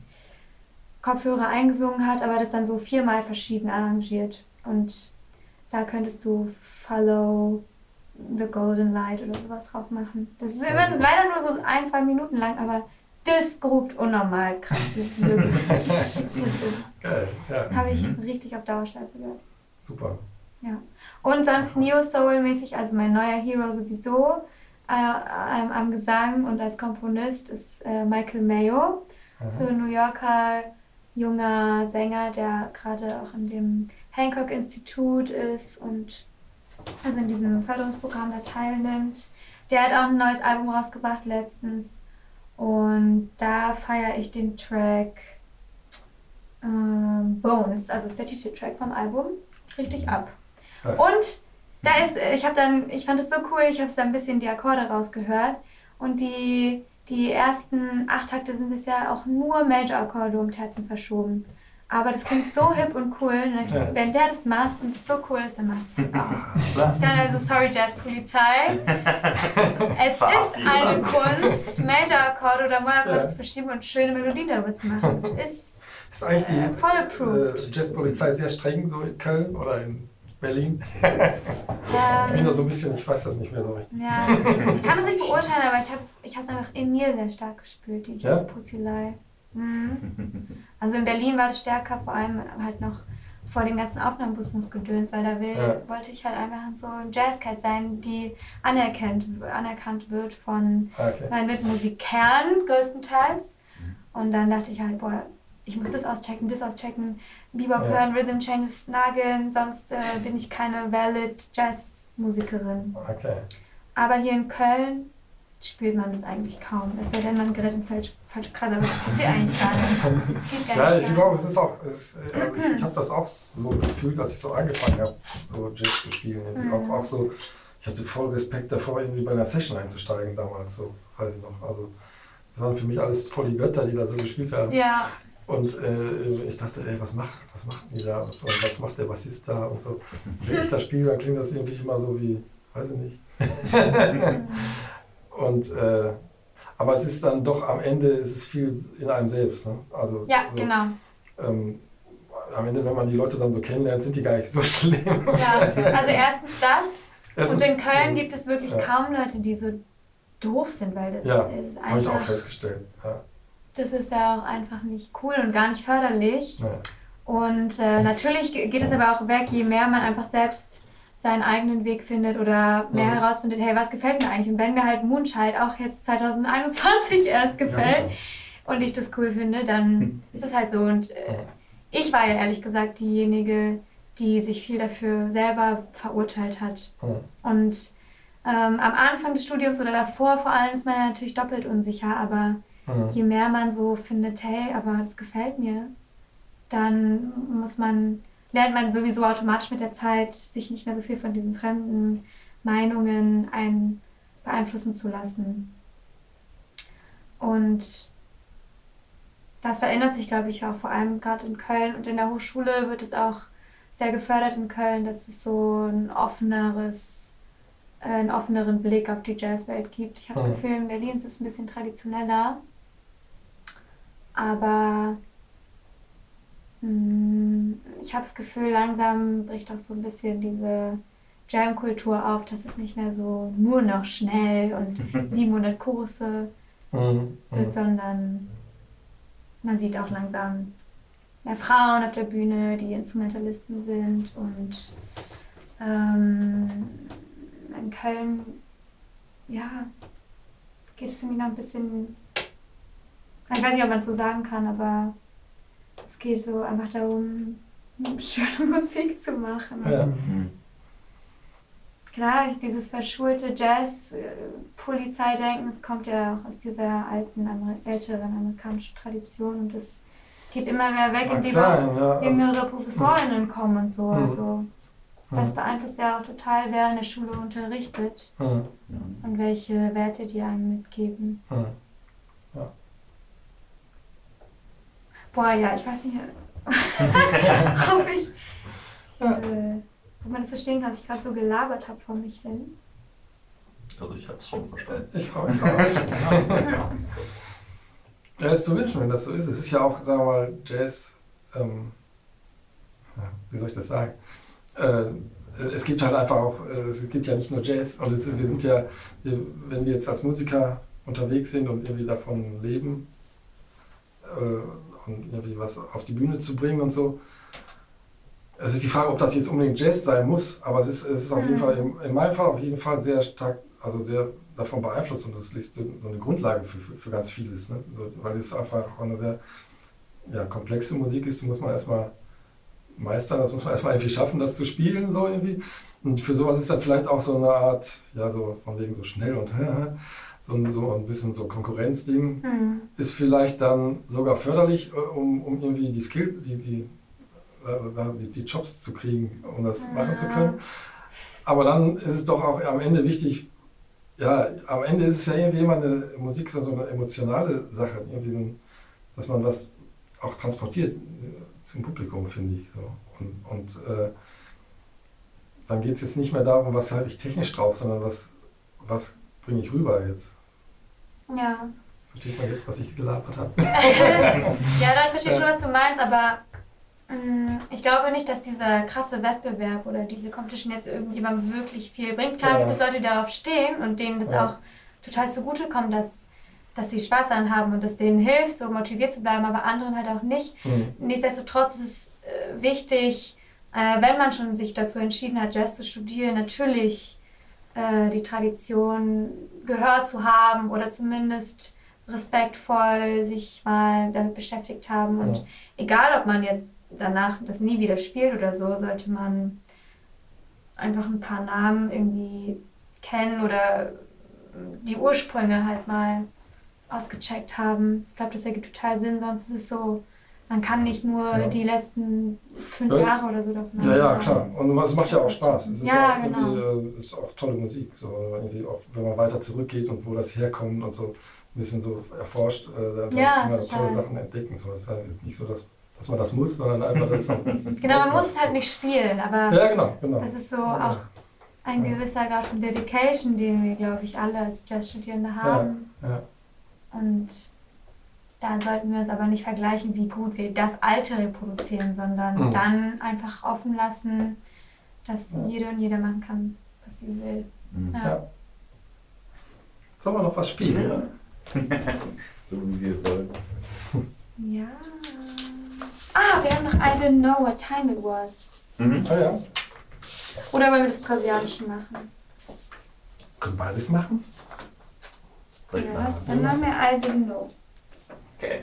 Kopfhörer eingesungen hat, aber das dann so viermal verschieden arrangiert. Und da könntest du Follow the Golden Light oder sowas drauf machen. Das ist immer leider nur so ein, zwei Minuten lang, aber das ruft unnormal krass. Das ist wirklich, das ist, Geil, ja, habe ich richtig auf Dauerschleife gehört. super. Und sonst Neo Soul mäßig, also mein neuer Hero sowieso äh, ähm, am Gesang und als Komponist ist äh, Michael Mayo. so Aha. ein New Yorker junger Sänger, der gerade auch in dem Hancock-Institut ist und also in diesem Förderungsprogramm da teilnimmt. Der hat auch ein neues Album rausgebracht letztens und da feiere ich den Track ähm, Bones, also ist der Titeltrack vom Album, richtig ab. Ja. Und da ist, ich habe dann, ich fand es so cool, ich habe da ein bisschen die Akkorde rausgehört und die, die ersten acht Takte sind bisher auch nur Major-Akkorde um Terzen verschoben. Aber das klingt so hip und cool. Und dann, Ja. Wenn der das macht und es so cool ist, dann macht es auch. Dann also, sorry, Jazzpolizei. Es ist eine Kunst, Major-Akkorde oder Ja. zu verschieben und schöne Melodien darüber zu machen. Es ist Ist eigentlich die Äh, Jazzpolizei sehr streng so in Köln oder in Berlin? Ich bin da so ein bisschen, ich weiß das nicht mehr so richtig. Ja, ich kann es nicht beurteilen, aber ich habe es ich hab's einfach in mir sehr stark gespürt, die Ja? Mhm. Also in Berlin war das stärker, vor allem halt noch vor den ganzen Aufnahmeprüfungsgedöns, weil da will, Ja. wollte ich halt einfach so ein Jazzcat sein, die anerkannt, anerkannt wird von Okay. meinen Mitmusikern größtenteils. Und dann dachte ich halt, boah, ich muss das auschecken, das auschecken, Bebop Ja. hören, Rhythm Changes nageln, sonst äh, bin ich keine valid Jazzmusikerin. Okay. Aber hier in Köln spürt man das eigentlich kaum. Es sei denn, man gerät in falsch, falsche Kreise, aber das passiert eigentlich gar nicht. Gar Ja, nicht ich glaube, es ist auch, es ist, äh, also ich, ich habe das auch so gefühlt, als ich so angefangen habe, so Jazz zu spielen. Mhm. Auch, auch so, ich hatte voll Respekt davor, irgendwie bei einer Session einzusteigen damals, so, weiß ich noch. Also, das waren für mich alles voll die Götter, die da so gespielt haben. Ja, Und äh, ich dachte, ey, was macht, was macht die da? Was, was macht der Bassist da? Und so. Wenn ich das spiele, dann klingt das irgendwie immer so wie, weiß ich nicht. Und, äh, aber es ist dann doch am Ende, ist es viel in einem selbst. Ne? Also, ja, so, genau. ähm, am Ende, wenn man die Leute dann so kennenlernt, sind die gar nicht so schlimm. Ja. Also erstens das. Es Und ist- in Köln gibt es wirklich Ja. kaum Leute, die so doof sind, weil das Ja, ist Habe ich auch einfach, festgestellt. Ja. das ist ja auch einfach nicht cool und gar nicht förderlich. Naja. Und äh, natürlich geht es aber auch weg, je mehr man einfach selbst seinen eigenen Weg findet oder mehr Mhm. herausfindet, hey, was gefällt mir eigentlich? Und wenn mir halt Moonchild auch jetzt 2021 erst gefällt Ja, und ich das cool finde, dann ist es halt so. Und äh, ich war ja ehrlich gesagt diejenige, die sich viel dafür selber verurteilt hat. Mhm. Und ähm, am Anfang des Studiums oder davor vor allem ist man ja natürlich doppelt unsicher, aber Mhm. je mehr man so findet, hey, aber das gefällt mir, dann muss man, lernt man sowieso automatisch mit der Zeit, sich nicht mehr so viel von diesen fremden Meinungen ein, beeinflussen zu lassen. Und das verändert sich, glaube ich, auch vor allem gerade in Köln und in der Hochschule wird es auch sehr gefördert in Köln, dass es so ein offeneres, äh, einen offeneren Blick auf die Jazzwelt gibt. Ich habe das Mhm. Gefühl, in Berlin ist es ein bisschen traditioneller. Aber ich habe das Gefühl, langsam bricht auch so ein bisschen diese Jam-Kultur auf, dass es nicht mehr so nur noch schnell und 700 Kurse Mhm. wird, Mhm. sondern man sieht auch langsam mehr Frauen auf der Bühne, die Instrumentalisten sind und ähm, in Köln, ja, geht es für mich noch ein bisschen, ich weiß nicht, ob man es so sagen kann, aber es geht so einfach darum, schöne Musik zu machen. Ja. Mhm. Klar, dieses verschulte Jazz-Polizeidenken, das kommt ja auch aus dieser alten, älteren amerikanischen Tradition und das geht immer mehr weg, Mag indem sein, ja. Also, jüngere Professorinnen kommen und so. Mhm. Also das Mhm. beeinflusst ja auch total, wer in der Schule unterrichtet Mhm. Ja. und welche Werte die einem mitgeben. Mhm. Boah, ja, ich weiß nicht, ob ich, äh, ob man das verstehen kann, dass ich gerade so gelabert habe vor mich hin. Also ich habe es schon verstanden. Ich. Ich auch. Ja, ist zu wünschen, wenn das so ist. Es ist ja auch, sagen wir mal, Jazz, ähm, ja, wie soll ich das sagen? Äh, es gibt halt einfach auch, äh, es gibt ja nicht nur Jazz und es, wir sind ja, wir, wenn wir jetzt als Musiker unterwegs sind und irgendwie davon leben äh, und irgendwie was auf die Bühne zu bringen und so, es ist die Frage, ob das jetzt unbedingt Jazz sein muss, aber es ist, es ist auf jeden Mhm. Fall, in, in meinem Fall auf jeden Fall sehr stark, also sehr davon beeinflusst und das liegt so so eine Grundlage für, für, für ganz vieles, ne? so, weil es einfach auch eine sehr ja, komplexe Musik ist, die muss man erstmal meistern, das muss man erstmal irgendwie schaffen, das zu spielen, so irgendwie. Und für sowas ist dann vielleicht auch so eine Art, ja, so von wegen so schnell und so, ein- so ein bisschen so Konkurrenzding Hm. ist vielleicht dann sogar förderlich, äh, um, um irgendwie die Skill, die, die, äh, die, die Jobs zu kriegen, um das machen zu können. Aber dann ist es doch auch am Ende wichtig, ja, am Ende ist es ja irgendwie immer eine Musik, so eine emotionale Sache, irgendwie, dass man was auch transportiert äh, zum Publikum, finde ich. So. Und, und äh, dann geht es jetzt nicht mehr darum, was habe ich technisch drauf, sondern was, was bringe ich rüber jetzt. Ja. Versteht man jetzt, was ich gelabert habe? ja, verstehe ich schon, was du meinst, aber mh, ich glaube nicht, dass dieser krasse Wettbewerb oder diese Competition jetzt irgendjemandem wirklich viel bringt. Klar Ja. gibt es Leute, die darauf stehen und denen das Ja. auch total zugutekommt, dass, dass sie Spaß daran haben und das denen hilft, so motiviert zu bleiben, aber anderen halt auch nicht. Hm. Nichtsdestotrotz ist es äh, wichtig, äh, wenn man schon sich dazu entschieden hat, Jazz zu studieren, natürlich äh, die Tradition gehört zu haben oder zumindest respektvoll sich mal damit beschäftigt haben. Und Ja. egal, ob man jetzt danach das nie wieder spielt oder so, sollte man einfach ein paar Namen irgendwie kennen oder die Ursprünge halt mal ausgecheckt haben. Ich glaube, das ergibt total Sinn, sonst ist es so, man kann nicht nur Ja. die letzten fünf Ja, Jahre oder so davon Ja, ja, klar. Und es macht ja auch Spaß. Es ist Ja, auch genau. irgendwie, äh, ist auch tolle Musik. So, irgendwie auch, wenn man weiter zurückgeht und wo das herkommt und so ein bisschen so erforscht, äh, Ja, kann man total. tolle Sachen entdecken. So, es ist halt nicht so, dass, dass man das muss, sondern einfach das. Genau, man muss es halt nicht spielen, aber Ja, genau, genau. das ist so auch ein gewisser Grad von Dedication, den wir, glaube ich, alle als Jazzstudierende haben. ja. Und dann sollten wir uns aber nicht vergleichen, wie gut wir das Alte reproduzieren, sondern Mhm. dann einfach offen lassen, dass Ja. jede und jeder machen kann, was sie will. Mhm. Ja. Ja. Sollen wir noch was spielen? Ja. so wie wir wollen. Ja. Ah, wir haben noch I didn't know what time it was. Mhm. Ah ja. Oder wollen wir das Brasilianische machen? Können beides machen? Soll ich Ja, machen? was? Dann machen wir I didn't know. Okay.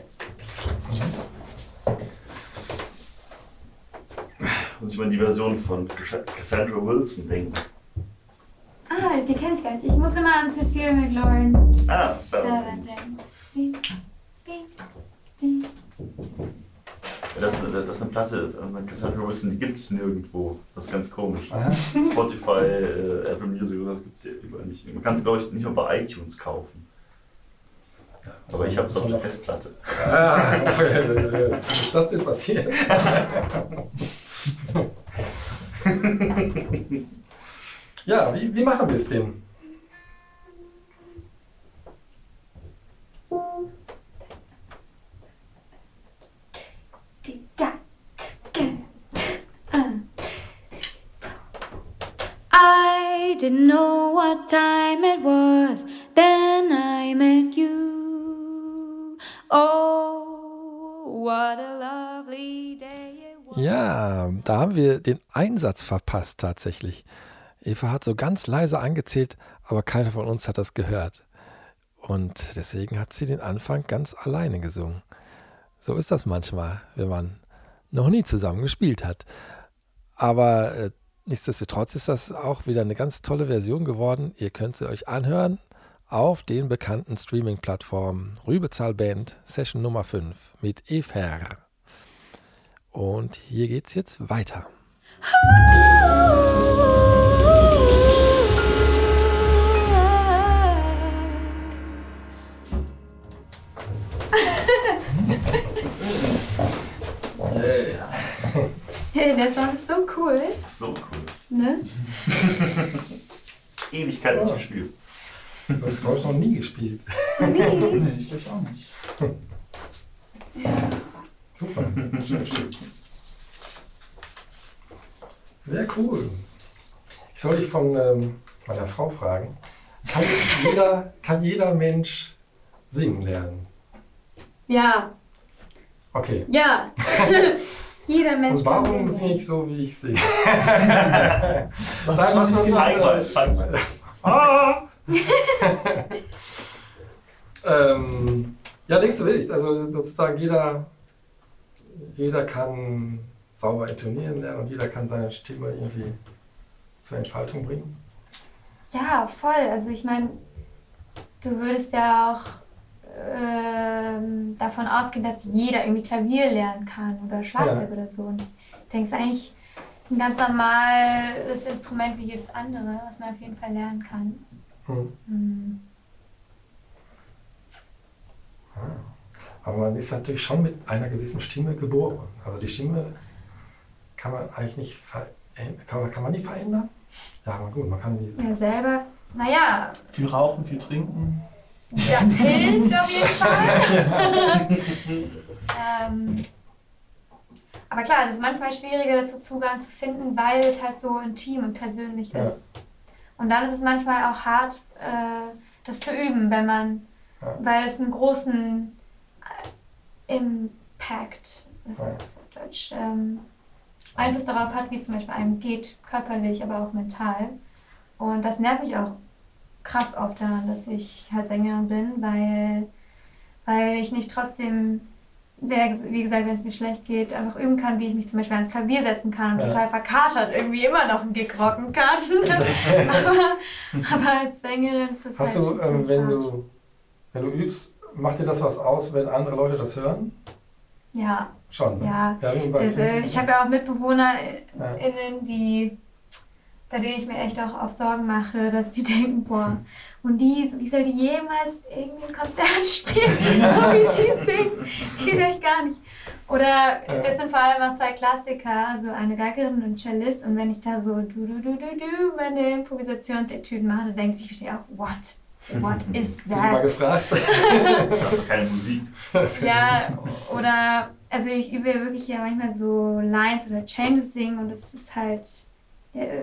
Muss ich mal an die Version von Cassandra Wilson denken. Ah, die kenne ich gar nicht. Ich muss immer an Cecile McLaurin Ah, so. Seven denken. Das, ist eine- das ist eine Platte von Cassandra Wilson, die gibt es nirgendwo. Das ist ganz komisch. Aha. Spotify, äh, Apple Music oder das gibt es ja überall nicht. Man kann es, glaube ich, nicht nur bei iTunes kaufen. Aber ich habe es auf der Festplatte. Ah, wie ist das denn passiert? ja, wie, wie machen wir es denn? I didn't know what time it was. Then I met you. Oh, what a lovely day. Ja, da haben wir den Einsatz verpasst tatsächlich. Eva hat so ganz leise angezählt, aber keiner von uns hat das gehört. Und deswegen hat sie den Anfang ganz alleine gesungen. So ist das manchmal, wenn man noch nie zusammen gespielt hat. Aber äh, nichtsdestotrotz ist das auch wieder eine ganz tolle Version geworden. Ihr könnt sie euch anhören auf den bekannten Streaming-Plattformen Rübezahl Band Session Nummer 5 mit Efer. Und hier geht's jetzt weiter. Hey, der Song ist so cool. So cool. Ne? Ewigkeit nicht gespielt. Das habe ich noch nie gespielt. Nee, ich glaube auch nicht. Super. Schön, schön. Sehr cool. Ich soll dich von ähm, meiner Frau fragen. Kann jeder, kann jeder Mensch singen lernen? Ja, Okay. ja. Jeder Mensch Und warum kann singe ich so, wie ich singe? Was Nein, was was ist Zeig mal, zeig mal. Ah! ähm, ja, links und rechts. Also sozusagen jeder, jeder kann sauber intonieren lernen und jeder kann seine Stimme irgendwie zur Entfaltung bringen. Ja, voll. Also ich meine, du würdest ja auch ähm, davon ausgehen, dass jeder irgendwie Klavier lernen kann oder Schlagzeug oder so. Und ich denke, es ist eigentlich ein ganz normales Instrument wie jedes andere, was man auf jeden Fall lernen kann. Hm. Hm. Aber man ist natürlich schon mit einer gewissen Stimme geboren. Also die Stimme kann man eigentlich nicht verändern. Kann man, kann man die verändern? Ja, aber gut, man kann die. Ja, selber. Naja, Viel rauchen, viel trinken. das hilft auf jeden Fall. ähm, aber klar, es ist manchmal schwieriger dazu Zugang zu finden, weil es halt so intim und persönlich Ja. ist. Und dann ist es manchmal auch hart, äh, das zu üben, wenn man, Ja. weil es einen großen äh, Impact, was Ja. heißt das auf Deutsch, ähm, Einfluss darauf hat, wie es zum Beispiel einem geht, körperlich, aber auch mental. Und das nervt mich auch krass oft daran, dass ich halt Sängerin bin, weil, weil ich nicht trotzdem, wie gesagt, wenn es mir schlecht geht, einfach üben kann, wie ich mich zum Beispiel ans Klavier setzen kann und Ja. total verkatert irgendwie immer noch einen Gig rocken kann. aber, aber als Sängerin ist das Hast halt du, ähm, wenn hart. du, wenn du übst, macht dir das was aus, wenn andere Leute das hören? Ja, Schon. Ne? Ja. bei also, ich habe ja auch MitbewohnerInnen, Ja. die bei denen ich mir echt auch oft Sorgen mache, dass die denken, boah, und die, wie soll die jemals irgendwie ein Konzert spielen, so wie die singen? Geht echt gar nicht. Oder das sind vor allem auch zwei Klassiker, also eine Geigerin und ein Cellist. Und wenn ich da so du du du du du meine Improvisationsetüden mache, dann denkt sich wahrscheinlich auch, what? What is Hast du mal that? gefragt? Hast du keine Musik. Ja, oder, also ich übe wirklich ja manchmal so Lines oder Changes singen und es ist halt,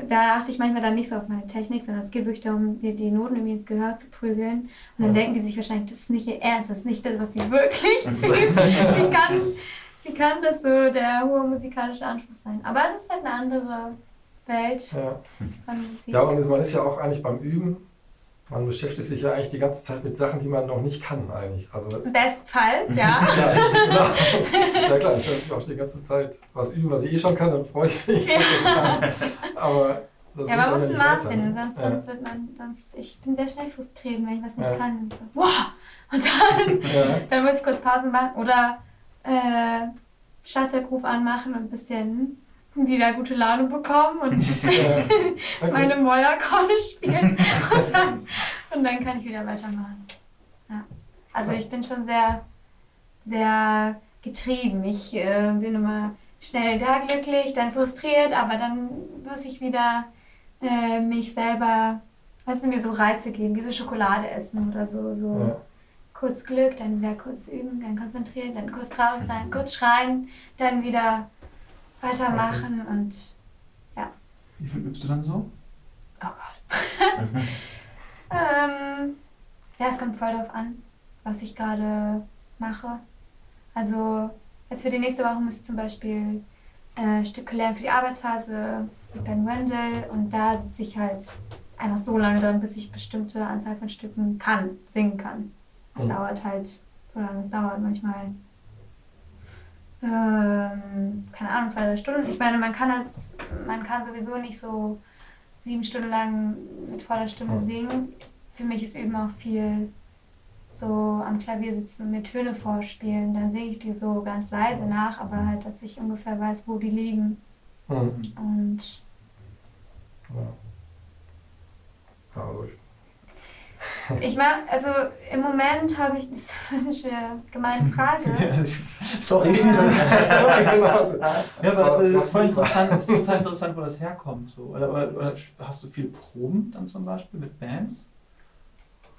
da achte ich manchmal dann nicht so auf meine Technik, sondern es geht wirklich darum, die, die Noten irgendwie ins Gehör zu prügeln. Und dann Ja. denken die sich wahrscheinlich, das ist nicht ihr Ernst, das ist nicht das, was sie wirklich wie, kann, wie kann das so der hohe musikalische Anspruch sein? Aber es ist halt eine andere Welt Ja. von Musik. ja, und man ist ja auch eigentlich beim Üben, man beschäftigt sich ja eigentlich die ganze Zeit mit Sachen, die man noch nicht kann eigentlich. Also, Bestenfalls, ja. ja, genau. ja klar, ich kann natürlich auch die ganze Zeit was üben, was ich eh schon kann, dann freue ich mich, kann. Aber das Ja, man muss ein Maß finden, ne? sonst, Ja. sonst wird man, sonst, ich bin sehr schnell frustriert, wenn ich was nicht Ja. kann. Und so, wow! Und dann, Ja. dann muss ich kurz Pause machen oder äh, Schlagzeugruf anmachen und ein bisschen wieder gute Laune bekommen und Ja. Meine Mollakkorde spielen und dann, und dann kann ich wieder weitermachen. Ja. Also ich bin schon sehr, sehr getrieben. Ich äh, bin immer schnell da glücklich, dann frustriert, aber dann muss ich wieder äh, mich selber, was mir so Reize geben, wie so Schokolade essen oder so, so Ja. kurz Glück, dann wieder kurz üben, dann konzentrieren, dann kurz traurig sein, kurz schreien, dann wieder weitermachen und Wie viel übst du dann so? Oh Gott. ähm, ja, es kommt voll darauf an, was ich gerade mache. Also, jetzt für die nächste Woche muss ich zum Beispiel äh, Stücke lernen für die Arbeitsphase mit Ben Wendell und da sitze ich halt einfach so lange dran, bis ich bestimmte Anzahl von Stücken kann, singen kann. Das Mhm. dauert halt so lange, es dauert manchmal ähm, keine Ahnung, zwei, drei Stunden. Ich meine, man kann als, man kann sowieso nicht so sieben Stunden lang mit voller Stimme Mhm. singen. Für mich ist Üben auch viel so am Klavier sitzen und mir Töne vorspielen. Dann singe ich die so ganz leise nach, aber halt, dass ich ungefähr weiß, wo die liegen. Hm. Und Ja. Ja, also ich, ich mag, also im Moment habe ich, das ist eine gemeine Frage. Ja, ich- Sorry. genau, Ja, aber das ist voll interessant, das ist total interessant, wo das herkommt. So. Oder, oder, oder hast du viel Proben dann zum Beispiel mit Bands?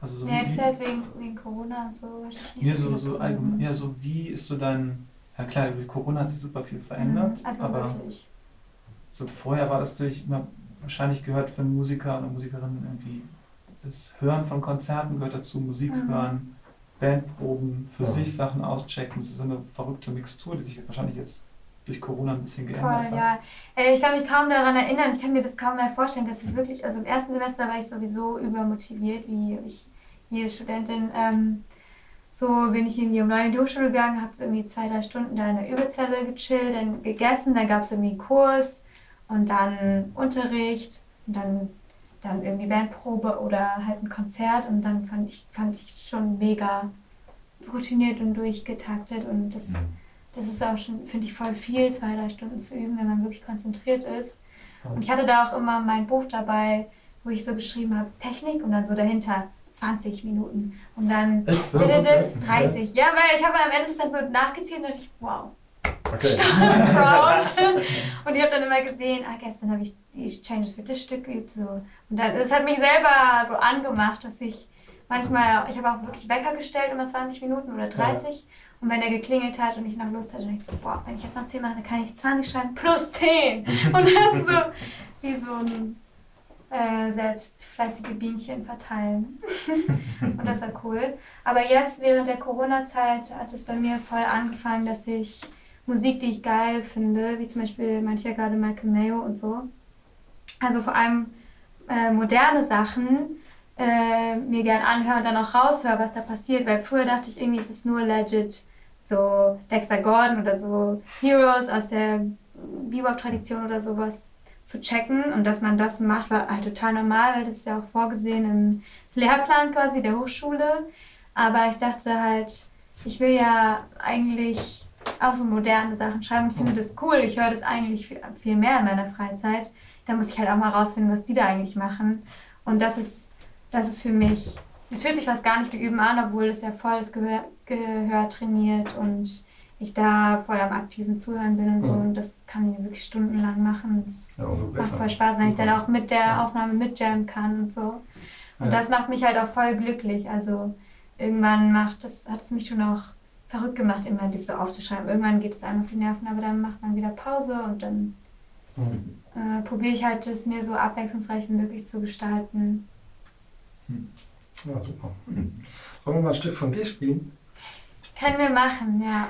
Also so Ja, jetzt wäre es wegen, wegen Corona und so. ja, so, so allgemein, ja, so wie ist so dein, ja klar, durch Corona hat sich super viel verändert, Mhm, Also aber wirklich. so vorher war das natürlich immer, wahrscheinlich gehört für einen Musiker oder Musikerinnen irgendwie das Hören von Konzerten gehört dazu, Musik Mhm. hören, Bandproben, für Ja. sich Sachen auschecken. Das ist so eine verrückte Mixtur, die sich wahrscheinlich jetzt durch Corona ein bisschen geändert Voll, hat. ja. Äh, Ich kann mich kaum daran erinnern, ich kann mir das kaum mehr vorstellen, dass ich wirklich, also im ersten Semester war ich sowieso übermotiviert, wie ich jede Studentin. Ähm, so bin ich irgendwie um neun in die Hochschule gegangen, habe irgendwie zwei, drei Stunden da in der Übezelle gechillt, dann gegessen, dann gab es irgendwie einen Kurs und dann Unterricht und dann, dann irgendwie Bandprobe oder halt ein Konzert und dann fand ich, fand ich schon mega routiniert und durchgetaktet und das das ist auch schon, finde ich, voll viel, zwei, drei Stunden zu üben, wenn man wirklich konzentriert ist. Und ich hatte da auch immer mein Buch dabei, wo ich so geschrieben habe, Technik und dann so dahinter 20 Minuten. Und dann? So ist das, ja? 30. Ja, weil ich habe am Ende das dann so nachgezählt und dachte ich, wow, Proud. und ich habe dann immer gesehen, ah, gestern habe ich die Changes für das Stück geübt. So. Und dann, das hat mich selber so angemacht, dass ich manchmal, ich habe auch wirklich Wecker gestellt, immer 20 Minuten oder 30. Und wenn der geklingelt hat und ich noch Lust hatte, dann dachte ich so, boah, wenn ich jetzt noch 10 mache, dann kann ich 20 schreiben plus 10. Und das ist so wie so ein äh, selbst fleißige Bienchen verteilen. und das war cool. Aber jetzt während der Corona-Zeit hat es bei mir voll angefangen, dass ich Musik, die ich geil finde, wie zum Beispiel manche ja gerade Michael Mayo und so. Also vor allem äh, moderne Sachen äh, mir gern anhöre und dann auch raushöre, was da passiert. Weil früher dachte ich irgendwie, es ist nur legit so Dexter Gordon oder so Heroes aus der Bebop-Tradition oder sowas zu checken. Und dass man das macht, war halt total normal, weil das ist ja auch vorgesehen im Lehrplan quasi der Hochschule. Aber ich dachte halt, ich will ja eigentlich auch so moderne Sachen schreiben und finde das cool. Ich höre das eigentlich viel, viel mehr in meiner Freizeit. Da muss ich halt auch mal rausfinden, was die da eigentlich machen. Und das ist, das ist für mich, es fühlt sich fast gar nicht wie Üben an, obwohl es ja voll das Gehör, Gehör trainiert und ich da voll am aktiven Zuhören bin und so. Mhm. Und das kann ich wirklich stundenlang machen. Das Ja, macht voll Spaß, wenn ich dann auch mit der. Aufnahme mitjammen kann und so. Und Ja. das macht mich halt auch voll glücklich. Also irgendwann macht das, hat es mich schon auch verrückt gemacht, immer das so aufzuschreiben. Irgendwann geht es einem auf die Nerven, aber dann macht man wieder Pause und dann Mhm. äh, probiere ich halt, das mir so abwechslungsreich wie möglich zu gestalten. Ja, super. Sollen wir mal ein Stück von dir spielen? Können wir machen, ja.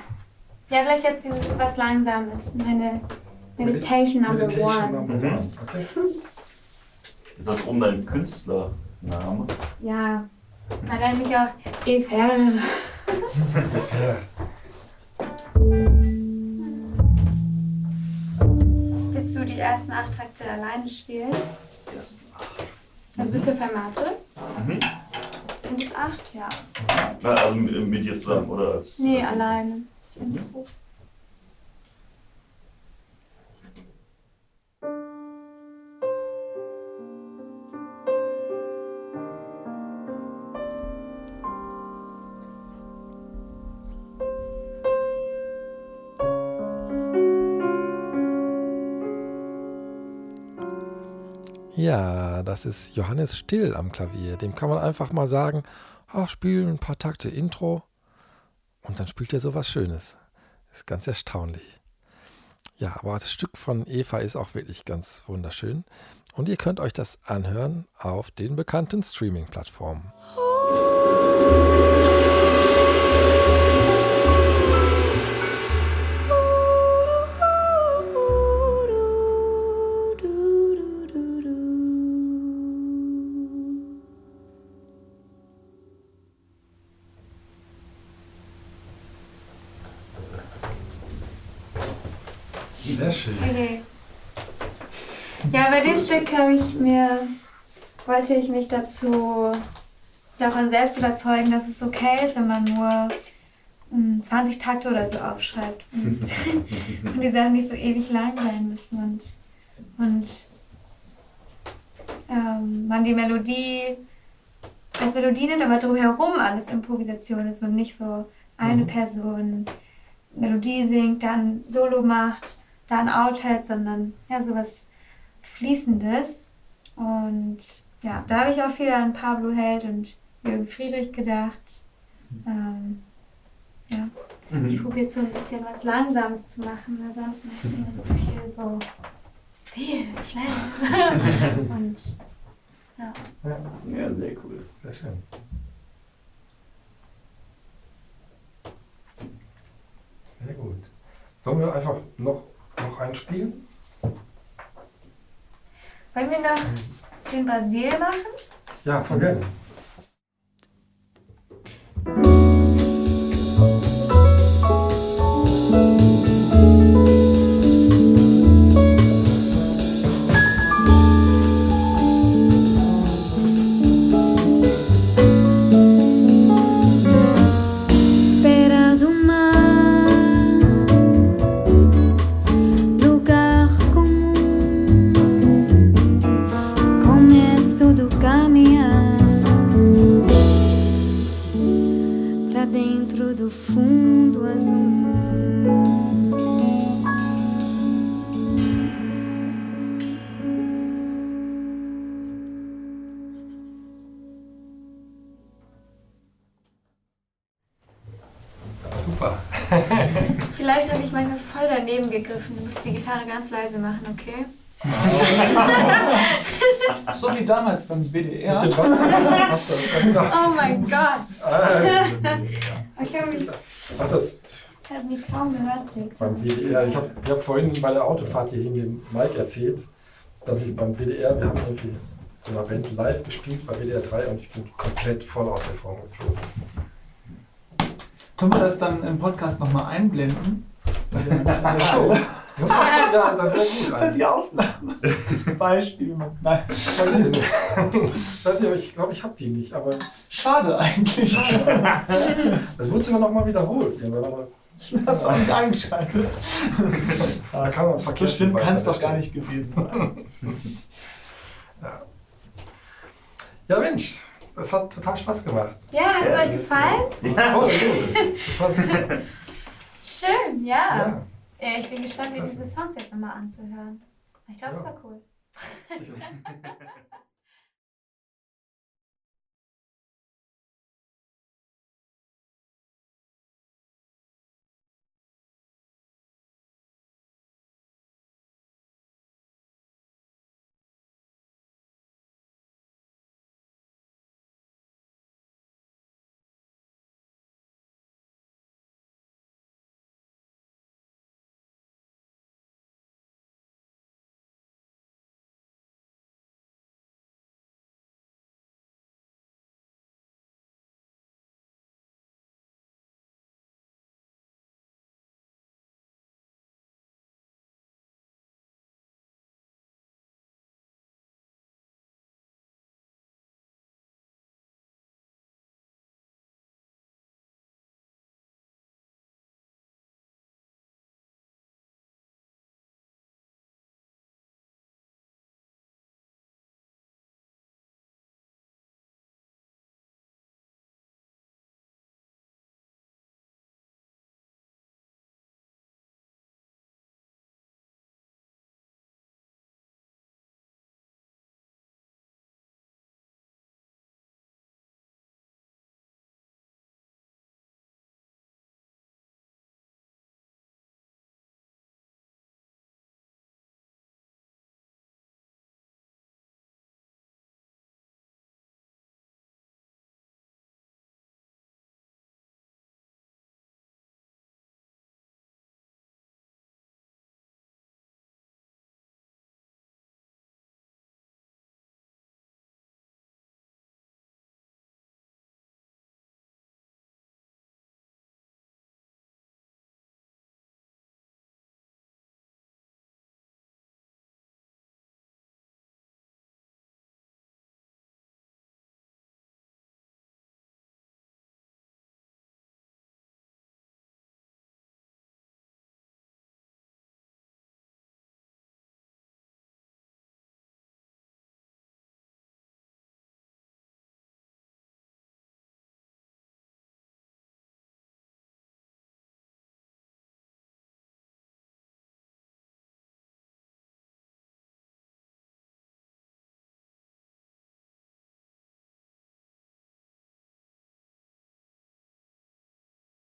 Ja, vielleicht jetzt dieses, was Langsames. Meine Meditation Number Meditation One. Number Mhm. One. Okay. Ist das um dein Künstlername? Ja. Man nennt mich auch Efer. Willst du die ersten acht Takte alleine spielen? Ersten acht. Also bist du Fermate? Mhm. Sind es acht? Ja. Na, also mit, mit dir zusammen, oder? Als, Nee, als alleine. Das Intro. Ja, das ist Johannes Still am Klavier. Dem kann man einfach mal sagen, ach, spiel ein paar Takte Intro und dann spielt er sowas Schönes. Ist ganz erstaunlich. Ja, aber das Stück von Eva ist auch wirklich ganz wunderschön. Und ihr könnt euch das anhören auf den bekannten Streaming-Plattformen. Sehr ich mir, wollte ich mich dazu davon selbst überzeugen, dass es okay ist, wenn man nur mm, 20 Takte oder so aufschreibt und, und die Sachen nicht so ewig lang sein müssen und, und ähm, man die Melodie als Melodie nimmt, aber drumherum alles Improvisation ist und nicht so eine Mhm. Person Melodie singt, dann Solo macht, dann Out-Hat, sondern ja, sowas Fließendes. Und ja, da habe ich auch viel an Pablo Held und Jürgen Friedrich gedacht. Ähm, ja, ich Mhm. probiere so ein bisschen was Langsames zu machen, weil sonst mache ich immer so viel so viel, schnell. und ja. Ja, sehr cool. sehr schön. Sehr gut. Sollen wir einfach noch, noch einen spielen? Wollen wir noch den Basil machen? Ja, voll gerne. Do fundo azul. Super. Vielleicht habe ich manchmal voll daneben gegriffen. Du musst die Gitarre ganz leise machen, okay? So wie damals beim. Wasser. Oh mein Gott. Ich habe mich, Ach, das ich hab mich kaum gehört, beim WDR. Ich habe hab vorhin bei der Autofahrt hierhin dem Mike erzählt, dass ich beim WDR, wir haben irgendwie so einer Band live gespielt bei WDR 3 und ich bin komplett voll aus der Form geflogen. Können wir das dann im Podcast nochmal einblenden? Ach so. Muss man, ja, das wäre gut. eigentlich. Die Aufnahme. Zum Beispiel. Nein. Weiß nicht, aber ich glaube, ich habe die nicht. Aber Schade eigentlich. das wurde sogar nochmal wiederholt. Hast du auch nicht eingeschaltet. Da kann man So vergessen. schlimm kann es doch gar nicht gewesen sein. Ja, Mensch, das hat total Spaß gemacht. Ja, hat es euch gefallen? War super. Schön, ja. Ja. Ja. Ich bin gespannt, mir diese Songs jetzt nochmal anzuhören. Ich glaube, es war cool.